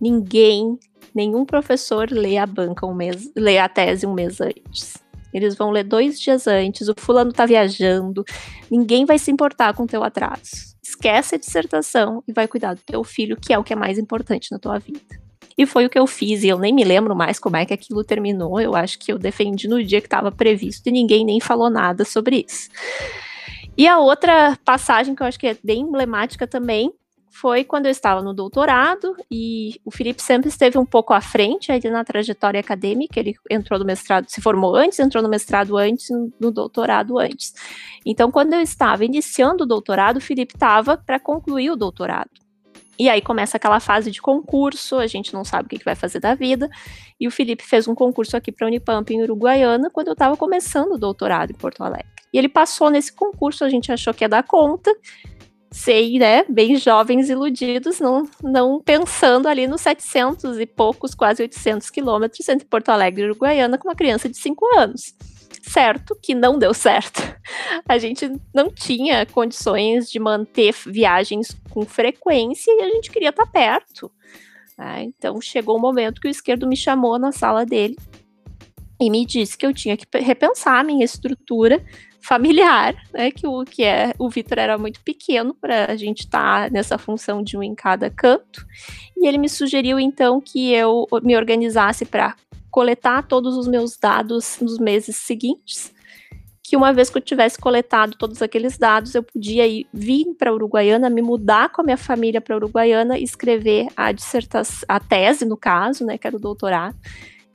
Ninguém, nenhum professor lê a banca um mês, lê a tese um mês antes. Eles vão ler dois dias antes, o fulano tá viajando, ninguém vai se importar com o teu atraso. Esquece a dissertação e vai cuidar do teu filho, que é o que é mais importante na tua vida. E foi o que eu fiz, e eu nem me lembro mais como é que aquilo terminou. Eu acho que eu defendi no dia que estava previsto e ninguém nem falou nada sobre isso. E a outra passagem que eu acho que é bem emblemática também foi quando eu estava no doutorado e o Felipe sempre esteve um pouco à frente aí na trajetória acadêmica, ele entrou no mestrado, se formou antes, entrou no mestrado antes, no doutorado antes. Então, quando eu estava iniciando o doutorado, o Felipe estava para concluir o doutorado. E aí começa aquela fase de concurso, a gente não sabe o que, vai fazer da vida. E o Felipe fez um concurso aqui para a Unipamp em Uruguaiana, quando eu estava começando o doutorado em Porto Alegre. E ele passou nesse concurso, a gente achou que ia dar conta, sei, né, bem jovens iludidos, não, não pensando ali nos 700 e poucos, quase 800 quilômetros entre Porto Alegre e Uruguaiana com uma criança de 5 anos. Certo que não deu certo. A gente não tinha condições de manter viagens com frequência e a gente queria estar perto. Né? Então chegou o um momento que o esquerdo me chamou na sala dele e me disse que eu tinha que repensar a minha estrutura familiar, né? Que o que é o Vitor era muito pequeno para a gente estar tá nessa função de um em cada canto. E ele me sugeriu então que eu me organizasse para coletar todos os meus dados nos meses seguintes. Que uma vez que eu tivesse coletado todos aqueles dados, eu podia ir, vir para Uruguaiana, me mudar com a minha família para Uruguaiana, escrever a dissertação, a tese no caso, né, que era o doutorado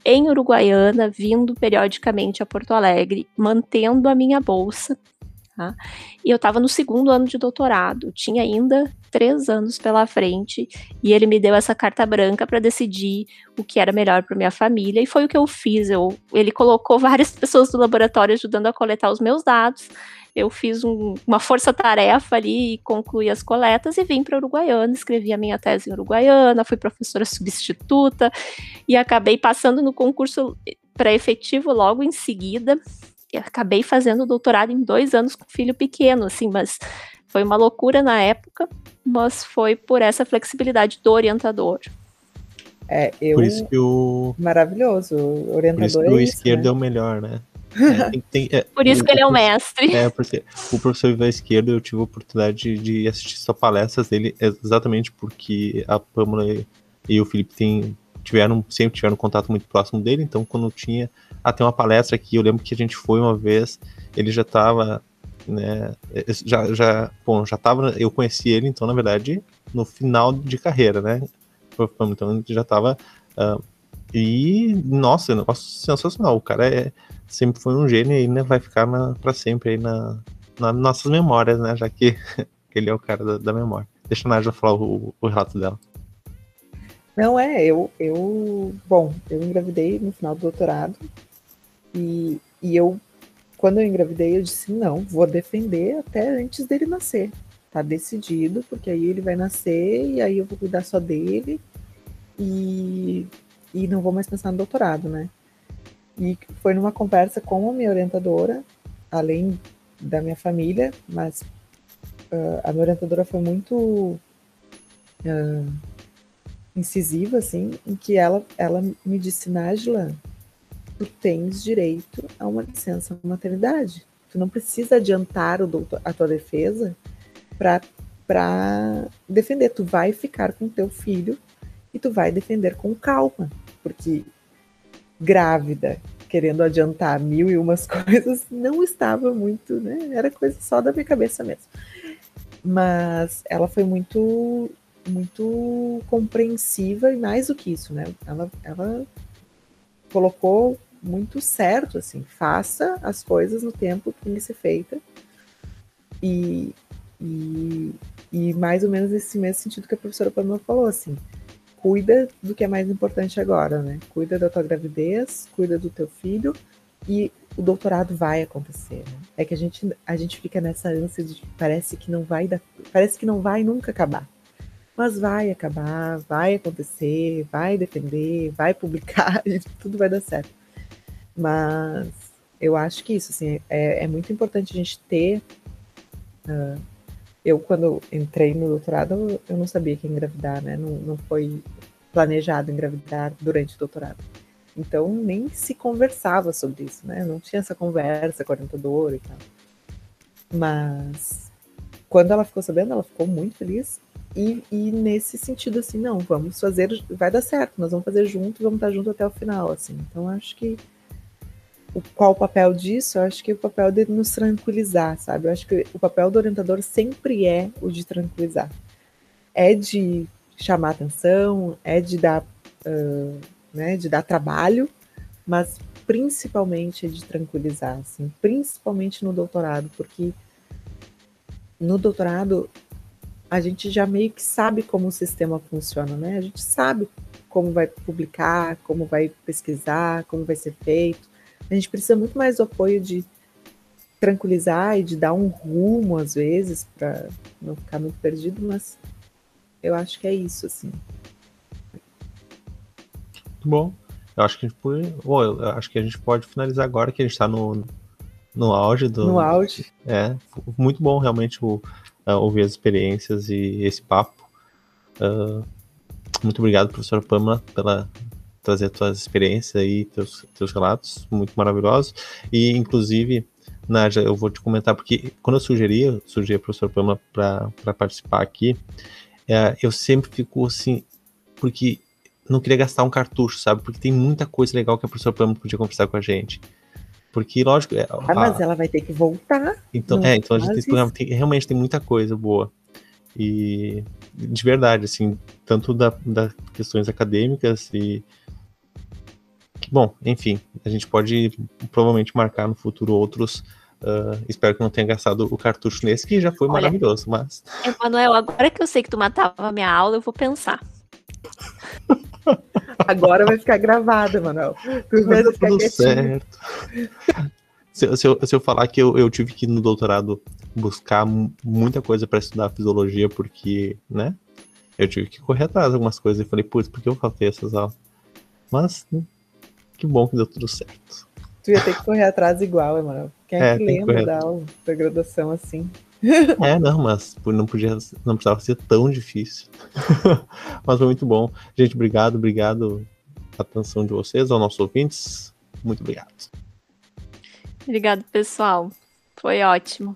em Uruguaiana, vindo periodicamente a Porto Alegre, mantendo a minha bolsa. Tá? E eu estava no segundo ano de doutorado, tinha ainda três anos pela frente, e ele me deu essa carta branca para decidir o que era melhor para minha família, e foi o que eu fiz. Eu, ele colocou várias pessoas do laboratório ajudando a coletar os meus dados, eu fiz um, uma força-tarefa ali e concluí as coletas e vim para Uruguaiana, escrevi a minha tese em Uruguaiana, fui professora substituta e acabei passando no concurso para efetivo logo em seguida. E acabei fazendo doutorado em dois anos com filho pequeno, assim, mas foi uma loucura na época, mas foi por essa flexibilidade do orientador. É, eu... Por isso que o. Maravilhoso. O orientador Por isso que é o isso, esquerdo né? é o melhor, né? É, tem- tem- é, Por isso que ele é o mestre. É, porque o professor Ivan Esquerdo, eu tive a oportunidade de, assistir só palestras dele, exatamente porque a Pâmela e, o Felipe tem, tiveram, sempre tiveram um contato muito próximo dele, então quando tinha até uma palestra aqui, eu lembro que a gente foi uma vez, ele já estava, né, já, já, bom, já tava, eu conheci ele, então, na verdade, no final de carreira, né, então ele já estava, e, nossa, negócio sensacional, o cara é, sempre foi um gênio e ainda vai ficar na, pra sempre aí na, nas nossas memórias, né? Já que ele é o cara da, da memória. Deixa a Nájila falar o, o relato dela. Não é, eu, eu. Bom, eu engravidei no final do doutorado e, e eu, quando eu engravidei, eu disse: não, vou defender até antes dele nascer. Tá decidido, porque aí ele vai nascer e aí eu vou cuidar só dele e, e não vou mais pensar no doutorado, né? E foi numa conversa com a minha orientadora, além da minha família, mas uh, a minha orientadora foi muito uh, incisiva, assim, em que ela, ela me disse, Nájila, tu tens direito a uma licença maternidade. Tu não precisa adiantar o a tua defesa para defender. Tu vai ficar com teu filho e tu vai defender com calma, porque grávida, querendo adiantar mil e umas coisas, não estava muito, né? Era coisa só da minha cabeça mesmo. Mas ela foi muito, muito compreensiva e mais do que isso, né? Ela, ela colocou muito certo, assim, faça as coisas no tempo que tem que ser feita. E, e, e mais ou menos nesse mesmo sentido que a professora Pamela falou, assim, cuida do que é mais importante agora, né? Cuida da tua gravidez, cuida do teu filho e o doutorado vai acontecer. Né? É que a gente a gente fica nessa ânsia de parece que não vai dar, parece que não vai nunca acabar. Mas vai acabar, vai acontecer, vai defender, vai publicar tudo vai dar certo. Mas eu acho que isso assim é, é muito importante a gente ter uh, eu, quando entrei no doutorado, eu não sabia que ia engravidar, né? Não, não foi planejado engravidar durante o doutorado. Então, nem se conversava sobre isso, né? Não tinha essa conversa com a orientadora e tal. Mas, quando ela ficou sabendo, ela ficou muito feliz. E, e nesse sentido, assim, não, vamos fazer, vai dar certo, nós vamos fazer junto, vamos estar junto até o final, assim. Então, acho que o, qual o papel disso? Eu acho que o papel de nos tranquilizar, sabe? Eu acho que o papel do orientador sempre é o de tranquilizar. É de chamar atenção, é de dar, uh, né, de dar trabalho, mas principalmente é de tranquilizar, assim, principalmente no doutorado, porque no doutorado a gente já meio que sabe como o sistema funciona, né? A gente sabe como vai publicar, como vai pesquisar, como vai ser feito. A gente precisa muito mais do apoio de tranquilizar e de dar um rumo, às vezes, para não ficar muito perdido, mas eu acho que é isso, assim. Muito bom. Eu acho que a gente pode, bom, acho que a gente pode finalizar agora, que a gente está no, no auge do. No auge. É, muito bom realmente o, uh, ouvir as experiências e esse papo. Uh, muito obrigado, professora Pamela, pela trazer tuas experiências aí, teus, teus relatos, muito maravilhosos. E, inclusive, Nádia, eu vou te comentar, porque quando eu sugeri, eu sugeri a professora Pamela para participar aqui, é, eu sempre fico assim, porque não queria gastar um cartucho, sabe? Porque tem muita coisa legal que a professora Pamela podia conversar com a gente. Porque, lógico. É, ah, mas ela vai ter que voltar. Então, é, então a gente tem programa, tem, realmente tem muita coisa boa. E de verdade, assim, tanto da, da questões acadêmicas e. Bom, enfim, a gente pode provavelmente marcar no futuro outros. Uh, espero que não tenha gastado o cartucho nesse, que já foi Olha, maravilhoso, mas. Emanuel, agora que eu sei que tu matava a minha aula, eu vou pensar. Agora vai ficar gravado, Emanuel. Tu vai ficar tudo certo. Se, se, eu, se eu falar que eu, eu tive que ir no doutorado buscar muita coisa para estudar fisiologia, porque, né? Eu tive que correr atrás de algumas coisas e falei, putz, por que eu faltei essas aulas? Mas, que bom que deu tudo certo. Tu ia ter que correr atrás igual, Emanuel. Quem é, é que lembra da aula da graduação assim? É, não, mas não podia, não precisava ser tão difícil. mas foi muito bom. Gente, obrigado, obrigado a atenção de vocês, aos nossos ouvintes. Muito obrigado. Obrigado, pessoal. Foi ótimo.